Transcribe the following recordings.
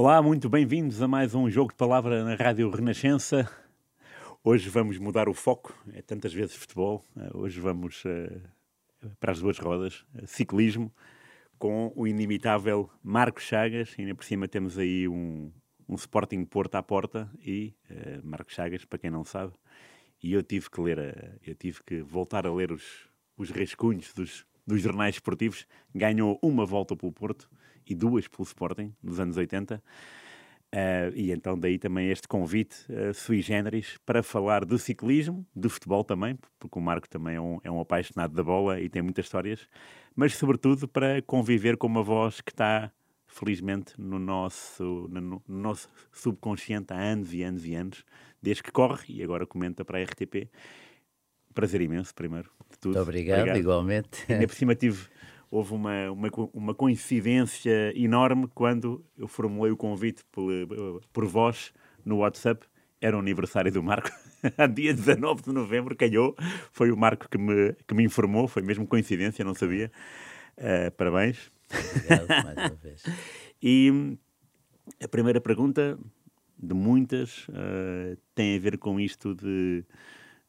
Olá, muito bem-vindos a mais um jogo de palavra na Rádio Renascença. Hoje vamos mudar o foco, é tantas vezes futebol, eh, hoje vamos uh, para as duas rodas, uh, ciclismo, com o inimitável Marcos Chagas, e ainda por cima temos aí um, um Sporting Porto à porta, e uh, Marcos Chagas, para quem não sabe, e eu tive que ler, eu tive que voltar a ler os, os rascunhos dos, dos jornais esportivos, ganhou uma volta pelo Porto, e duas pelo Sporting, nos anos 80. Uh, eh, e então daí também este convite uh, sui generis para falar do ciclismo, do futebol também, porque o Marco também é um, é um apaixonado da bola e tem muitas histórias, mas sobretudo para conviver com uma voz que está felizmente no nosso, no, no nosso subconsciente há anos e anos e anos, desde que corre e agora comenta para a RTP. Prazer imenso, primeiro de tudo. Muito obrigado, obrigado. igualmente. E ainda por cima tive houve uma, uma, uma, coincidência enorme quando eu formulei o convite por, por vós no WhatsApp. Era o aniversário do Marco. Dia 19 de novembro, calhou. Foi o Marco que me, que me informou. Foi mesmo coincidência, não sabia. Uh, parabéns. Obrigado mais uma vez. e a primeira pergunta, de muitas, uh, tem a ver com isto de,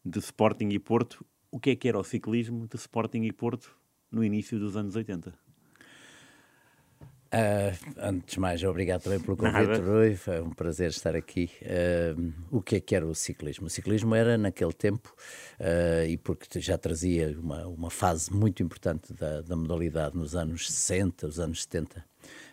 de Sporting e Porto. O que é que era o ciclismo de Sporting e Porto no início dos anos 80. Uh, antes de mais, obrigado também pelo convite, Rui. Foi um prazer estar aqui. Uh, o que é que era o ciclismo? O ciclismo era, naquele tempo, uh, e porque já trazia uma, uma fase muito importante da, da modalidade nos anos 60, os anos 70,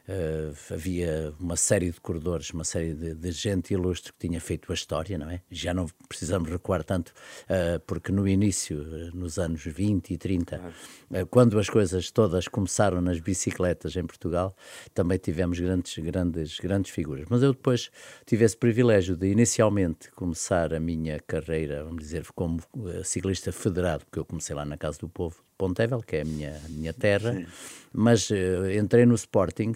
Uh, havia uma série de corredores, uma série de, de, gente ilustre que tinha feito a história, não é? Já não precisamos recuar tanto, uh, porque no início, uh, nos anos 20 e 30, quando as coisas todas começaram nas bicicletas em Portugal, também tivemos grandes, grandes, grandes figuras. Mas eu depois tive esse privilégio de inicialmente começar a minha carreira, vamos dizer, como ciclista federado, porque eu comecei lá na Casa do Povo, Pontevel, que é a minha, minha terra, Sim. mas entrei no Sporting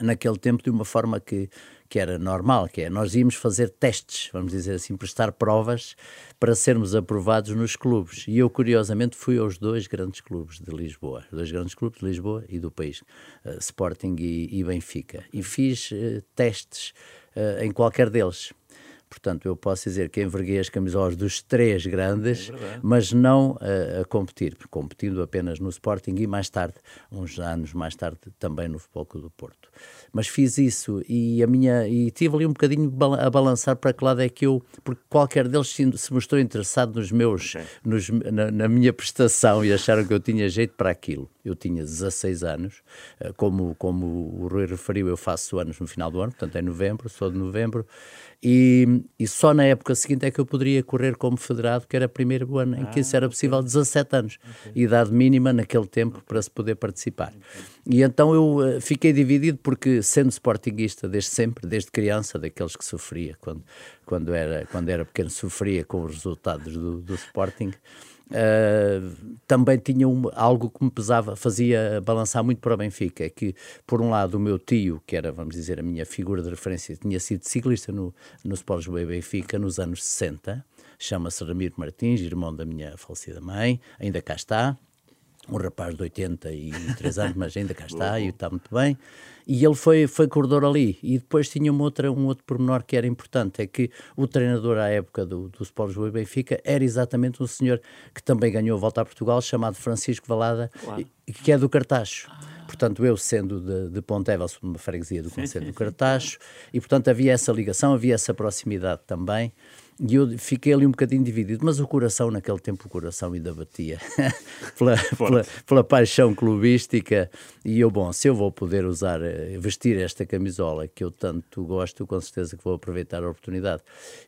naquele tempo de uma forma que, que era normal, que é nós íamos fazer testes, vamos dizer assim, prestar provas para sermos aprovados nos clubes. E eu, curiosamente, fui aos dois grandes clubes de Lisboa, dois grandes clubes de Lisboa e do país, uh, Sporting e, e, Benfica. E fiz uh, testes uh, em qualquer deles. Portanto, eu posso dizer que enverguei as camisolas dos três grandes, é mas não uh, a competir, competindo apenas no Sporting e mais tarde, uns anos mais tarde, também no Futebol Clube do Porto. Mas fiz isso e a minha e tive ali um bocadinho a balançar para que lado é que eu, porque qualquer deles se mostrou interessado nos meus, okay. nos, na, na, minha prestação e acharam que eu tinha jeito para aquilo. Eu tinha 16 anos, uh, como, como o Rui referiu, eu faço anos no final do ano, portanto é novembro, sou de novembro. E, e, só na época seguinte é que eu poderia correr como federado, que era o primeiro ano em que isso era ah, possível, 17 anos, okay. idade mínima naquele tempo para se poder participar. E então eu uh, fiquei dividido porque, sendo sportinguista desde sempre, desde criança, daqueles que sofria, quando, quando, era, quando era pequeno, sofria com os resultados do, do Sporting. Uh, também tinha algo que me pesava, fazia balançar muito para o Benfica, é que, por um lado, o meu tio, que era, vamos dizer, a minha figura de referência, tinha sido ciclista no, no Sport Lisboa Benfica nos anos 60, chama-se Ramiro Martins, irmão da minha falecida mãe, ainda cá está, um rapaz de 83 anos, mas ainda cá está e está muito bem. E ele foi, foi corredor ali. E depois tinha uma outra, um outro pormenor que era importante: é que o treinador à época do, do Sport Lisboa e Benfica era exatamente um senhor que também ganhou a volta a Portugal, chamado Francisco Valada, claro. que é do Cartacho. Ah. Portanto, eu sendo de, de Pontevel, uma freguesia do Conselho do Cartacho, e portanto havia essa ligação, havia essa proximidade também. E eu fiquei ali um bocadinho dividido, mas o coração, naquele tempo, o coração ainda batia pela, pela, pela, paixão clubística. E eu, bom, se eu vou poder usar, eh, vestir esta camisola que eu tanto gosto, com certeza que vou aproveitar a oportunidade.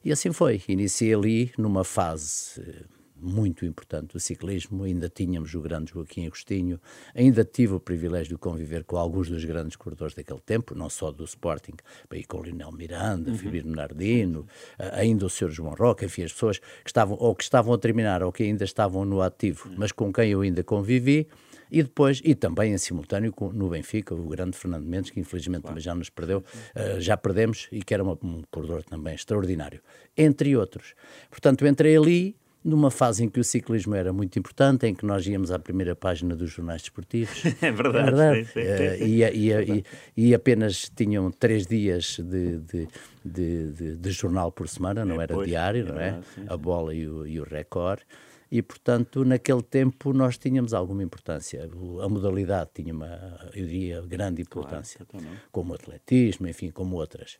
E assim foi. Iniciei ali numa fase eh, muito importante do ciclismo. Ainda tínhamos o grande Joaquim Agostinho, ainda tive o privilégio de conviver com alguns dos grandes corredores daquele tempo, não só do Sporting, aí com o Lionel Miranda, uhum. Fibir Nardino, ainda o Sr. João Roca, enfim, as pessoas que estavam ou que estavam a terminar ou que ainda estavam no ativo, uhum. mas com quem eu ainda convivi. E depois, e também em simultâneo com, no Benfica, o grande Fernando Mendes, que infelizmente claro. também já nos perdeu, uh, já perdemos, e que era uma, um corredor também extraordinário, entre outros. Portanto, entrei ali numa fase em que o ciclismo era muito importante, em que nós íamos à primeira página dos jornais desportivos. É verdade. É verdade. Sim, sim, sim. E, e, e, e, apenas tinham três dias de, de, de, de jornal por semana, não é, era pois, diário, é não é? a bola e o, e o recorde e, portanto, naquele tempo nós tínhamos alguma importância. A modalidade tinha uma, eu diria, grande importância, claro, como o atletismo, enfim, como outras.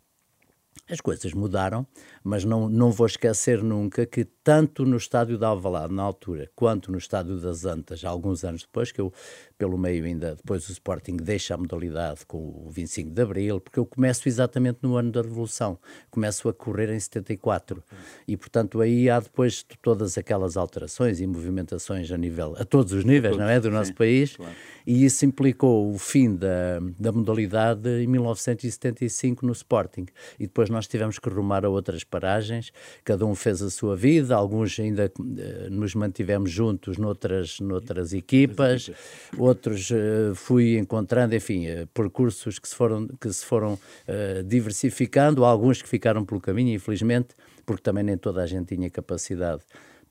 As coisas mudaram, mas não, não vou esquecer nunca que tanto no estádio de Alvalade, na altura, quanto no estádio das Antas, alguns anos depois, que eu, pelo meio ainda, depois o Sporting deixa a modalidade com o 25 de Abril, porque eu começo exatamente no ano da Revolução, começo a correr em 74, e portanto aí há depois todas aquelas alterações e movimentações a nível, a todos os níveis, todos, não é, do nosso sim, país, claro. e isso implicou o fim da, da modalidade em 1975 no Sporting, e depois nós tivemos que rumar a outras paragens, cada um fez a sua vida, alguns ainda uh, nos mantivemos juntos noutras, noutras equipas, outros uh, fui encontrando, enfim, uh, percursos que se foram, que se foram diversificando, alguns que ficaram pelo caminho, infelizmente, porque também nem toda a gente tinha capacidade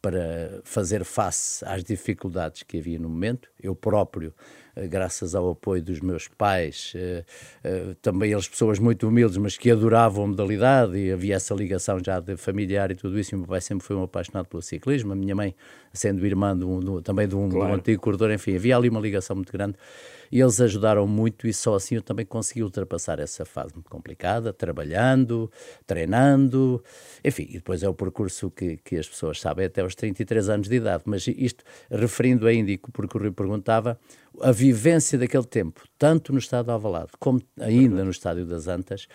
para fazer face às dificuldades que havia no momento. Eu próprio eh, graças ao apoio dos meus pais, eh, eh, também eles pessoas muito humildes, mas que adoravam a modalidade e havia essa ligação já de familiar e tudo isso. E o meu pai sempre foi um apaixonado pelo ciclismo, a minha mãe sendo irmã de um, de, também de um, claro. de um antigo corredor, enfim, havia ali uma ligação muito grande e eles ajudaram muito e só assim eu também consegui ultrapassar essa fase muito complicada, trabalhando, treinando, enfim, e depois é o percurso que, que as pessoas sabem até aos 33 anos de idade, mas isto, referindo ainda, e porque o Rui perguntava, a vivência daquele tempo, tanto no estado de Alvalade como ainda no estádio das Antas,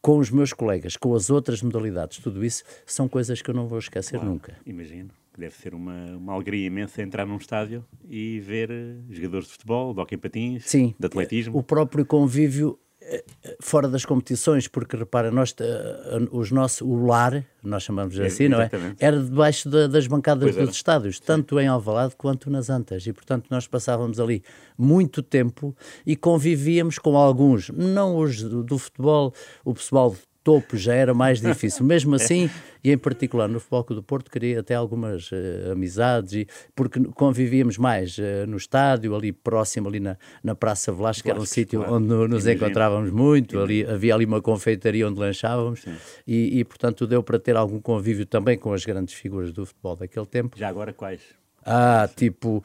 com os meus colegas, com as outras modalidades, tudo isso são coisas que eu não vou esquecer claro, nunca. Imagino deve ser uma, uma alegria imensa entrar num estádio e ver eh, jogadores de futebol, de hockey patins, Sim, de atletismo. O próprio convívio eh, fora das competições, porque repara, nós, eh, os nossos, o lar, nós chamamos é, assim, não é? Era debaixo da, das bancadas dos estádios, tanto em Alvalade quanto nas Antas, e portanto nós passávamos ali muito tempo e convivíamos com alguns, não os do, do futebol, o pessoal topo já era mais difícil. Mesmo assim, e em particular no Futebol do Porto, queria até algumas uh, amizades, e, porque convivíamos mais uh, no estádio, ali próximo, ali na, na Praça Velasco, que era um sítio claro. onde nos encontrávamos muito, ali, havia ali uma confeitaria onde lanchávamos, e, e, portanto deu para ter algum convívio também com as grandes figuras do futebol daquele tempo. Já agora quais? Ah, tipo,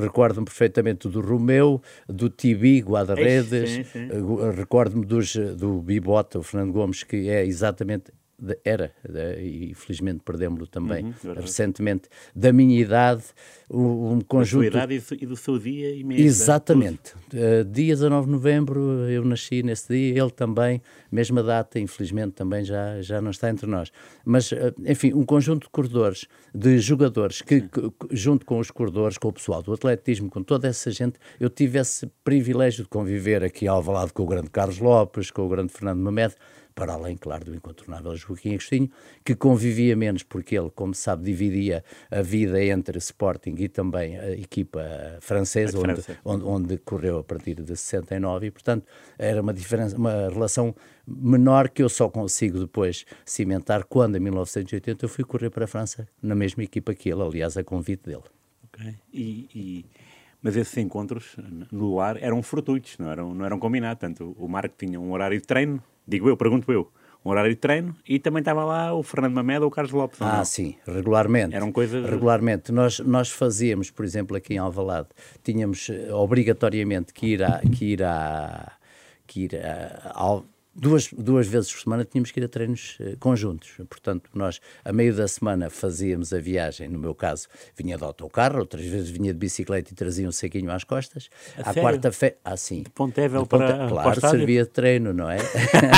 recordo-me perfeitamente do Romeu, do Tibi, Guarda-Redes, eh, recordo-me do Bibota, o Fernando Gomes, que é exatamente de, era, de, e felizmente perdemos-lo também uhum, recentemente, da minha idade, um, um conjunto. Da sua idade e do seu dia e mês. Exatamente. Uh, dia 19 de novembro, eu nasci nesse dia, ele também, mesma data, infelizmente também já, já não está entre nós. Mas, uh, enfim, um conjunto de corredores, de jogadores, que, que, junto com os corredores, com o pessoal do atletismo, com toda essa gente, eu tive esse privilégio de conviver aqui ao lado com o grande Carlos Lopes, com o grande Fernando Mamed para além, claro, do incontornável Joaquim Agostinho, que convivia menos porque ele, como sabe, dividia a vida entre Sporting e também a equipa francesa, onde, onde, onde, correu a partir de 69, e, portanto, era uma, diferença, uma relação menor que eu só consigo depois cimentar quando, em 1980, eu fui correr para a França na mesma equipa que ele, aliás, a convite dele. Ok. E, e, mas esses encontros no ar eram fortuitos, não eram, não eram combinados. Tanto o Marco tinha um horário de treino, Digo eu, pergunto eu. Um horário de treino e também estava lá o Fernando Mameda ou o Carlos Lopes. Ah, sim, regularmente. Eram coisas. Regularmente. Nós, nós fazíamos, por exemplo, aqui em Alvalade, tínhamos eh, obrigatoriamente que ir a. Que ir a que ir a, ao, duas, duas vezes por semana tínhamos que ir a treinos uh, conjuntos. Portanto, nós, a meio da semana, fazíamos a viagem. No meu caso, vinha de autocarro, outras vezes vinha de bicicleta e trazia um saquinho às costas. A à quarta-feira. Ah, sim. De Pontevel de Ponte... para. Claro, para servia de treino, não é?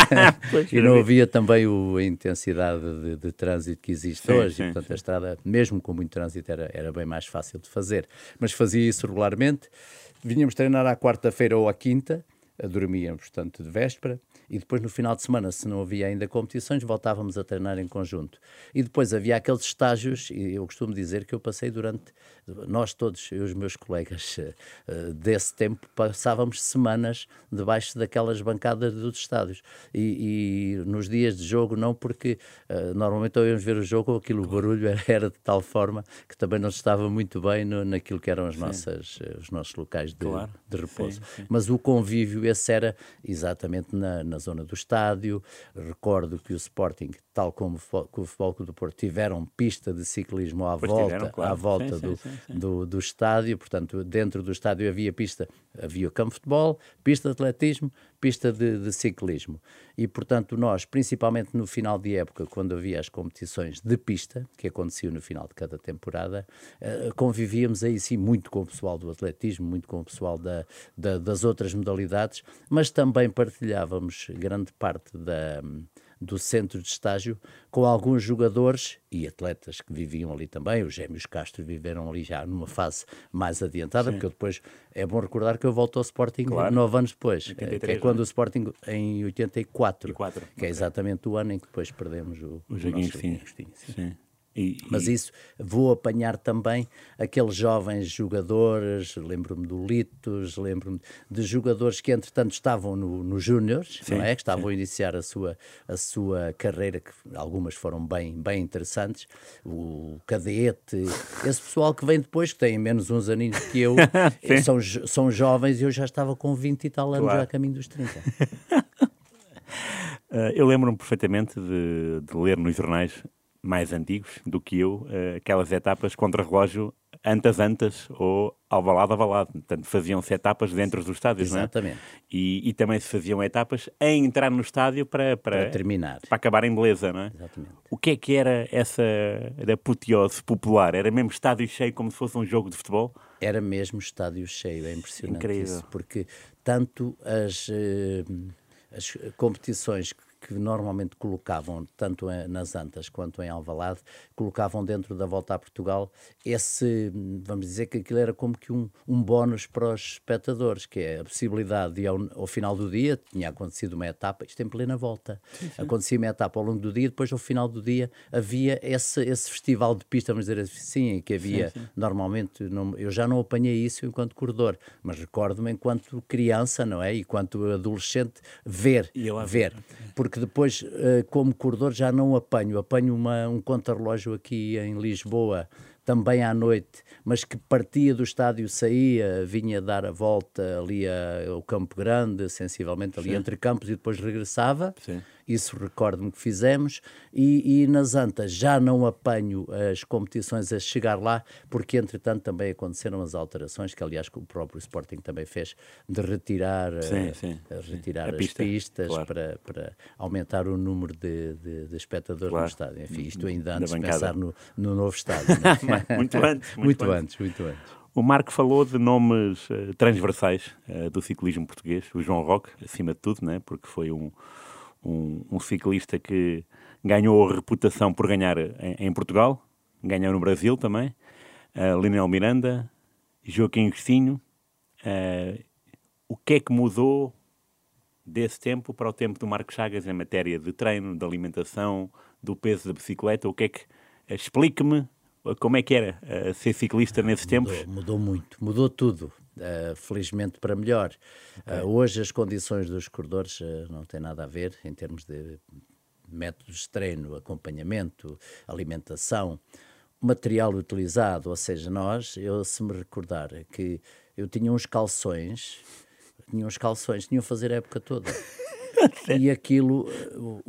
e não havia também o, a intensidade de, de trânsito que existe sim, hoje. Sim, e, portanto, sim. a estrada, mesmo com muito trânsito, era, era bem mais fácil de fazer. Mas fazia isso regularmente. Vinhamos treinar à quarta-feira ou à quinta, dormíamos, portanto, de véspera e depois no final de semana, se não havia ainda competições, voltávamos a treinar em conjunto. E depois havia aqueles estágios, e eu costumo dizer que eu passei durante, nós todos, eu e os meus colegas uh, desse tempo, passávamos semanas debaixo daquelas bancadas dos estádios. E, e nos dias de jogo, não porque uh, normalmente ao íamos ver o jogo, aquilo, o barulho era, era, de tal forma que também não estava muito bem no, naquilo que eram as nossas, os nossos locais de, claro. de repouso. Sim, sim. Mas o convívio, esse era exatamente na, na zona do estádio. Recordo que o Sporting, tal como o Futebol Clube do Porto, tiveram pista de ciclismo à pois volta, tiveram, claro. à volta sim, do, sim, sim, do, do, estádio. Portanto, dentro do estádio havia pista, havia campo de futebol, pista de atletismo, pista de, de ciclismo. E, portanto, nós, principalmente no final de época, quando havia as competições de pista, que aconteciam no final de cada temporada, uh, convivíamos aí sim muito com o pessoal do atletismo, muito com o pessoal da, da, das outras modalidades, mas também partilhávamos grande parte da do centro de estágio com alguns jogadores e atletas que viviam ali também. Os gêmeos Castro viveram ali já numa fase mais adiantada, Sim. porque depois é bom recordar que eu volto ao Sporting claro. nove anos depois, 83, que é quando é? o Sporting em 84, 84 que okay. é exatamente o ano em que depois perdemos o, o, o Joguinho Sim. Sim. E, Mas isso vou apanhar também aqueles jovens jogadores, lembro-me do Litos, lembro-me de jogadores que entretanto estavam no, no Júniors, não é? Que estavam sim. a iniciar a sua, a sua carreira, que algumas foram bem, bem interessantes. O Cadete, esse pessoal que vem depois, que tem menos uns aninhos que eu, são, são jovens e eu já estava com 20 e tal anos claro. já a caminho dos 30. Uh, eu lembro-me perfeitamente de, de, ler nos jornais mais antigos do que eu, uh, aquelas etapas contra relógio antas antas ou alvalado avalado. Portanto, faziam-se etapas dentro dos estádios, Exatamente. Não é? e, e, também se faziam etapas em entrar no estádio para, para, para, terminar. Para acabar em beleza, não é? Exatamente. O que é que era essa apoteose popular? Era mesmo estádio cheio como se fosse um jogo de futebol? Era mesmo estádio cheio, é impressionante Incrível. isso, porque tanto as, eh, as competições que normalmente colocavam, tanto nas Antas quanto em Alvalade, colocavam dentro da volta a Portugal esse, vamos dizer que aquilo era como que um, um bónus para os espectadores, que é a possibilidade de ao, ao final do dia, tinha acontecido uma etapa, isto em plena volta, sim, sim. acontecia uma etapa ao longo do dia, depois ao final do dia havia esse, esse festival de pista, vamos dizer assim, em que havia sim, normalmente, não, eu já não apanhei isso enquanto corredor, mas recordo-me enquanto criança, não é? E enquanto adolescente, ver, ver, porque depois, eh, como corredor, já não apanho. Apanho uma, um contrarrelógio aqui em Lisboa, também à noite, mas que partia do estádio, saía, vinha dar a volta ali ao Campo Grande, sensivelmente ali Sim. entre campos, e depois regressava. Sim isso recordo-me que fizemos, e, e nas Antas já não apanho as competições a chegar lá, porque entretanto também aconteceram as alterações, que aliás o próprio Sporting também fez, de retirar, sim, eh, sim, retirar as pista, pistas claro. para, para aumentar o número de, de, de espectadores claro. no estádio. Enfim, isto ainda antes de pensar no, no novo estádio. É? muito antes. Muito, muito antes, antes, muito antes. O Marco falou de nomes uh, transversais uh, do ciclismo português, o João Roque, acima de tudo, né, porque foi um, um, um ciclista que ganhou a reputação por ganhar em, em Portugal, ganhou no Brasil também, uh, Lionel Miranda, Joaquim Agostinho. Uh, o que é que mudou desse tempo para o tempo do Marcos Chagas em matéria de treino, de alimentação, do peso da bicicleta? O que é que... Uh, Explique-me como é que era uh, ser ciclista nesses mudou, tempos? Mudou muito, mudou tudo. Uh, felizmente para melhor. Okay. Uh, hoje as condições dos corredores uh, não têm nada a ver em termos de métodos de treino, acompanhamento, alimentação, material utilizado, ou seja, nós, eu se me recordar que eu tinha uns calções, tinha uns calções, tinham a fazer a época toda. e aquilo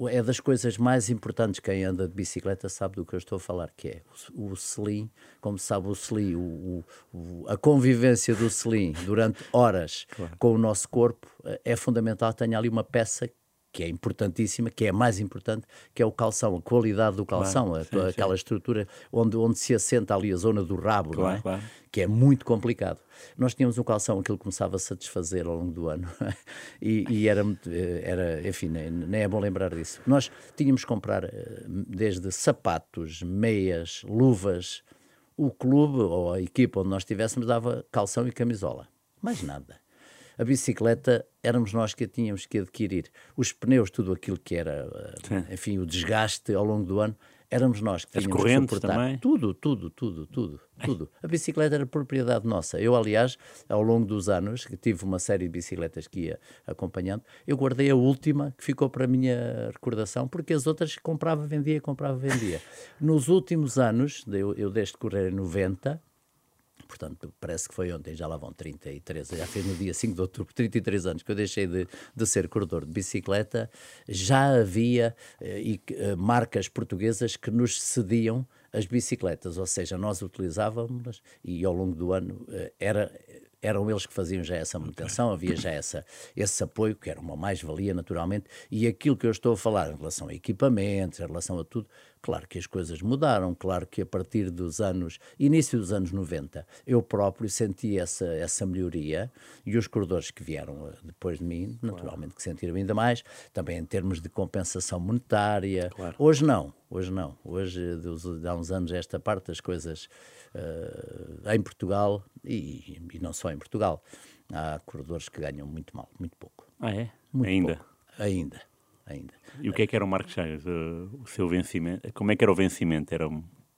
eh, é das coisas mais importantes. Quem anda de bicicleta sabe do que eu estou a falar, que é o, o selim, como sabe o selim, o, o, a convivência do selim durante horas claro. com o nosso corpo eh, é fundamental. Tenha ali uma peça que é importantíssima, que é a mais importante, que é o calção, a qualidade do calção, claro, sim, a, aquela sim. estrutura onde, onde se assenta ali a zona do rabo, claro, é? claro. que é muito complicado. Nós tínhamos um calção, aquilo começava a satisfazer ao longo do ano, e, e, era, era, enfim, nem, nem, é bom lembrar disso. Nós tínhamos que comprar eh, desde sapatos, meias, luvas, o clube ou a equipa onde nós estivéssemos dava calção e camisola, mais nada. A bicicleta éramos nós que a tínhamos que adquirir. Os pneus, tudo aquilo que era, Sim. enfim, o desgaste ao longo do ano, éramos nós que tínhamos que suportar. Também. Tudo, tudo, tudo, tudo, tudo. A bicicleta era propriedade nossa. Eu, aliás, ao longo dos anos, que tive uma série de bicicletas que ia acompanhando, eu guardei a última que ficou para a minha recordação, porque as outras comprava, vendia, comprava, vendia. Nos últimos anos, eu, eu desde correr em 90, portanto, parece que foi ontem, já lá vão 33, já fez no dia 5 de outubro, 33 anos que eu deixei de, de ser corredor de bicicleta, já havia eh, e, eh, marcas portuguesas que nos cediam as bicicletas, ou seja, nós utilizávamos e ao longo do ano eh, era eram eles que faziam já essa manutenção, havia já essa, esse apoio, que era uma mais-valia, naturalmente, e aquilo que eu estou a falar em relação a equipamentos, em relação a tudo, claro que as coisas mudaram, claro que a partir dos anos, início dos anos 90, eu próprio senti essa, essa melhoria, e os corredores que vieram eh, depois de mim, naturalmente, que sentiram ainda mais, também em termos de compensação monetária. Claro. Hoje não, hoje não. Hoje, de há uns anos, esta parte das coisas uh, em Portugal, e, e, não só em Portugal, há corredores que ganham muito mal, muito pouco. Ah, é? Muito ainda? Pouco. Ainda. Ainda. E o que é que era o Marcos Chagas? O seu vencimento? Como é que era o vencimento? Era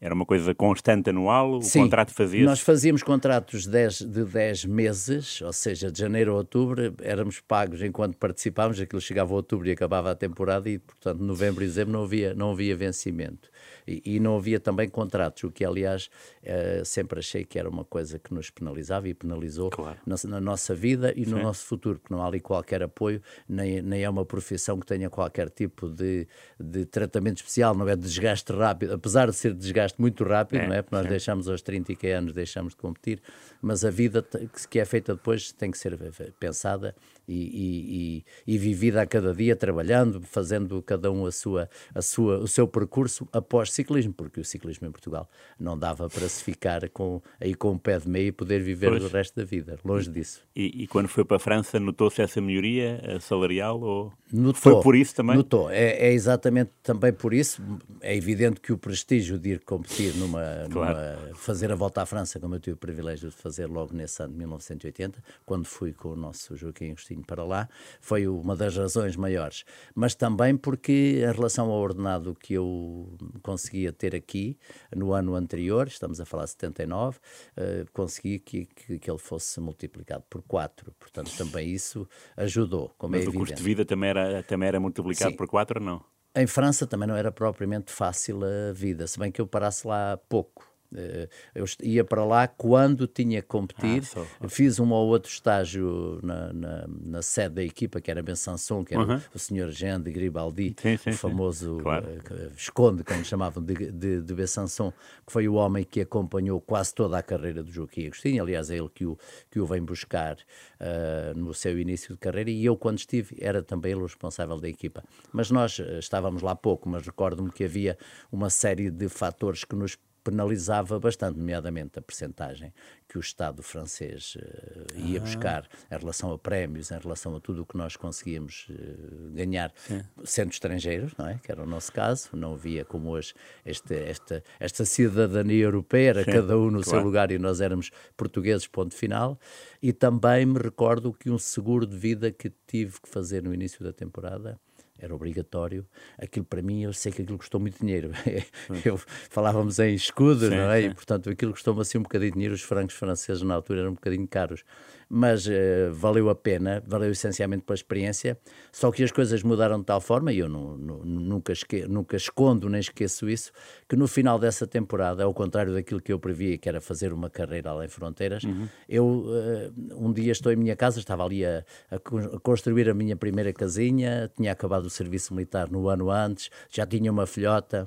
era uma coisa constante anual? O Sim, contrato fazia? Nós fazíamos contratos de 10 meses, ou seja, de janeiro a outubro, éramos pagos enquanto participávamos, aquilo chegava a outubro e acabava a temporada e, portanto, novembro e dezembro não havia, não havia vencimento. E, e não havia também contratos, o que, aliás, eh, sempre achei que era uma coisa que nos penalizava e penalizou claro. na, na, nossa vida e no Sim. nosso futuro, porque não há ali qualquer apoio, nem, nem é uma profissão que tenha qualquer tipo de, de tratamento especial, não é desgaste rápido, apesar de ser desgaste muito rápido, é, não é? Porque nós deixamos aos 30 e que anos, deixamos de competir, mas a vida que é feita depois tem que ser pensada e, e, e, vivida a cada dia, trabalhando, fazendo cada um a sua, a sua, o seu percurso após ciclismo, porque o ciclismo em Portugal não dava para se ficar com, aí com o pé de meio e poder viver pois. o resto da vida, longe disso. E, e quando foi para a França, notou-se essa melhoria salarial ou notou, foi por isso também? Notou, é, é, exatamente também por isso. É evidente que o prestígio de ir competir numa, claro. numa, fazer a volta à França, como eu tive o privilégio de fazer logo nesse ano de 1980, quando fui com o nosso Joaquim Agostinho para lá, foi uma das razões maiores. Mas também porque, em relação ao ordenado que eu conseguia ter aqui no ano anterior, estamos a falar de 79, uh, consegui que, que, que, ele fosse multiplicado por 4. Portanto, também isso ajudou. Como Mas é o evidente. custo de vida também era, também era multiplicado Sim. por 4 ou não? Em França também não era propriamente fácil a vida, se bem que eu parasse lá pouco. Eh, eu ia para lá quando tinha que competir. Ah, só, Fiz um ou outro estágio na, na, na, sede da equipa, que era Besançon, que era uhum. o senhor Jean de Gribaldi, sim, sim, o famoso claro. uh, Esconde, como chamavam, de, de, de Besançon, que foi o homem que acompanhou quase toda a carreira do Joaquim Agostinho. Aliás, é ele que o, que o vem buscar uh, no seu início de carreira. E eu, quando estive, era também ele o responsável da equipa. Mas nós estávamos lá pouco, mas recordo-me que havia uma série de fatores que nos penalizava bastante, nomeadamente a percentagem que o Estado francês uh, ia ah. buscar em relação a prémios, em relação a tudo o que nós conseguíamos uh, ganhar, Sim. sendo estrangeiros, não é? que era o nosso caso, não havia como hoje este, esta, esta cidadania europeia, era Sim, cada um no claro. seu lugar e nós éramos portugueses, ponto final, e também me recordo que um seguro de vida que tive que fazer no início da temporada, era obrigatório. Aquilo para mim, eu sei que aquilo custou muito dinheiro. eu, falávamos em escudo, sim, não é? Sim. E portanto aquilo custou-me assim um bocadinho de dinheiro. Os francos franceses na altura eram um bocadinho caros mas uh, valeu a pena, valeu essencialmente pela experiência. Só que as coisas mudaram de tal forma, e eu não, não, nunca, esque, nunca escondo nem esqueço isso, que no final dessa temporada, ao contrário daquilo que eu previa, que era fazer uma carreira além fronteiras, uhum. eu uh, um dia estou em minha casa, estava ali a, a, construir a minha primeira casinha, tinha acabado o serviço militar no ano antes, já tinha uma filhota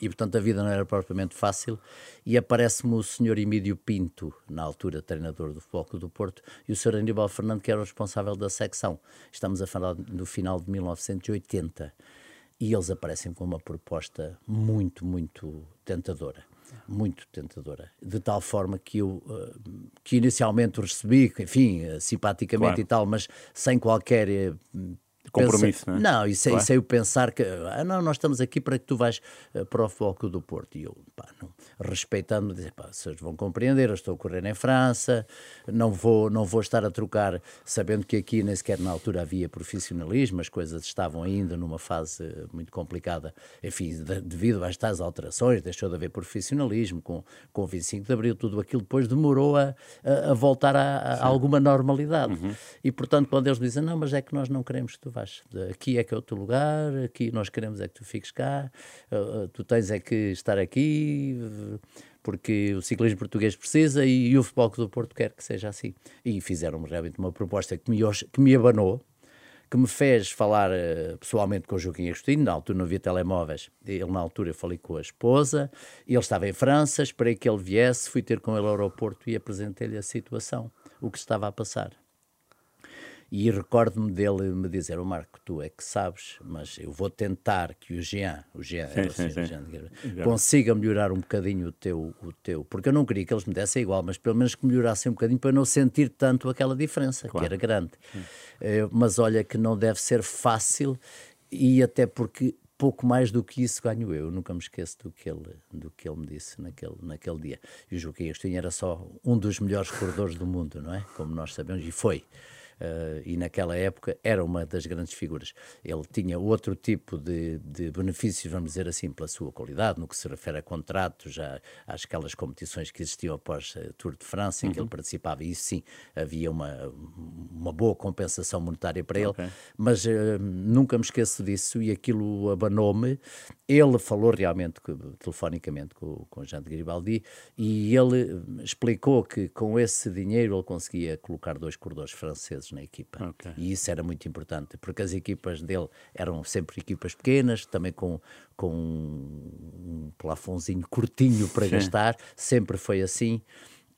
e portanto a vida não era propriamente fácil e aparece-me o senhor Emílio Pinto, na altura treinador do Futebol do Porto, e o senhor Aníbal Fernando, que era o responsável da secção. Estamos a falar do final de 1980. E eles aparecem com uma proposta muito, muito tentadora. Muito tentadora. De tal forma que eu, eh, que inicialmente recebi, enfim, eh, simpaticamente claro. e tal, mas sem qualquer eh, compromisso, pensa, não é? Não, isso, claro. isso é eu pensar que, ah, não, nós estamos aqui para que tu vais uh, para o foco do Porto. E eu, pá, não, respeitando-me, dizer, pá, vocês vão compreender, eu estou a correr em França, não vou, não vou estar a trocar, sabendo que aqui nem sequer na altura havia profissionalismo, as coisas estavam ainda numa fase muito complicada, enfim, de, devido às tais alterações, deixou de haver profissionalismo, com, com o 25 de Abril, tudo aquilo depois demorou a, a, a voltar a, a alguma normalidade. Uhum. E, portanto, quando eles dizem, não, mas é que nós não queremos que tu vás, aqui é que é o teu lugar, aqui nós queremos é que tu fiques cá, uh, tu tens é que estar aqui, porque o ciclismo português precisa e, o Futebol do Porto quer que seja assim. E fizeram-me realmente uma proposta que me, que me abanou, que me fez falar uh, pessoalmente com o Joaquim Agostinho, na altura não havia telemóveis, ele na altura eu falei com a esposa, ele estava em França, esperei que ele viesse, fui ter com ele ao aeroporto e apresentei-lhe a situação, o que estava a passar. E recordo-me dele me dizer: O Marco, tu é que sabes, mas eu vou tentar que o Jean, o Jean, sim, sim, sim. Jean consiga melhorar um bocadinho o teu, o teu. Porque eu não queria que eles me dessem igual, mas pelo menos que melhorassem um bocadinho para não sentir tanto aquela diferença, claro. que era grande. Uh, mas olha que não deve ser fácil e até porque pouco mais do que isso ganho eu. eu. Nunca me esqueço do que ele, do que ele me disse naquele, naquele dia. E o Joaquim Agostinho era só um dos melhores corredores do mundo, não é? Como nós sabemos, e foi. Uh, e naquela época era uma das grandes figuras. Ele tinha outro tipo de, de, benefícios, vamos dizer assim, pela sua qualidade, no que se refere a contratos, já às aquelas competições que existiam após a Tour de França, em uhum. que ele uhum. participava, e isso sim, havia uma, uma boa compensação monetária para ele, okay. mas uh, nunca me esqueço disso e aquilo abanou-me. Ele falou realmente, telefonicamente, com, com Jean de Garibaldi, e ele explicou que com esse dinheiro ele conseguia colocar dois corredores franceses na equipa. Okay. E isso era muito importante, porque as equipas dele eram sempre equipas pequenas, também com, com um plafonzinho curtinho para Sim. gastar, sempre foi assim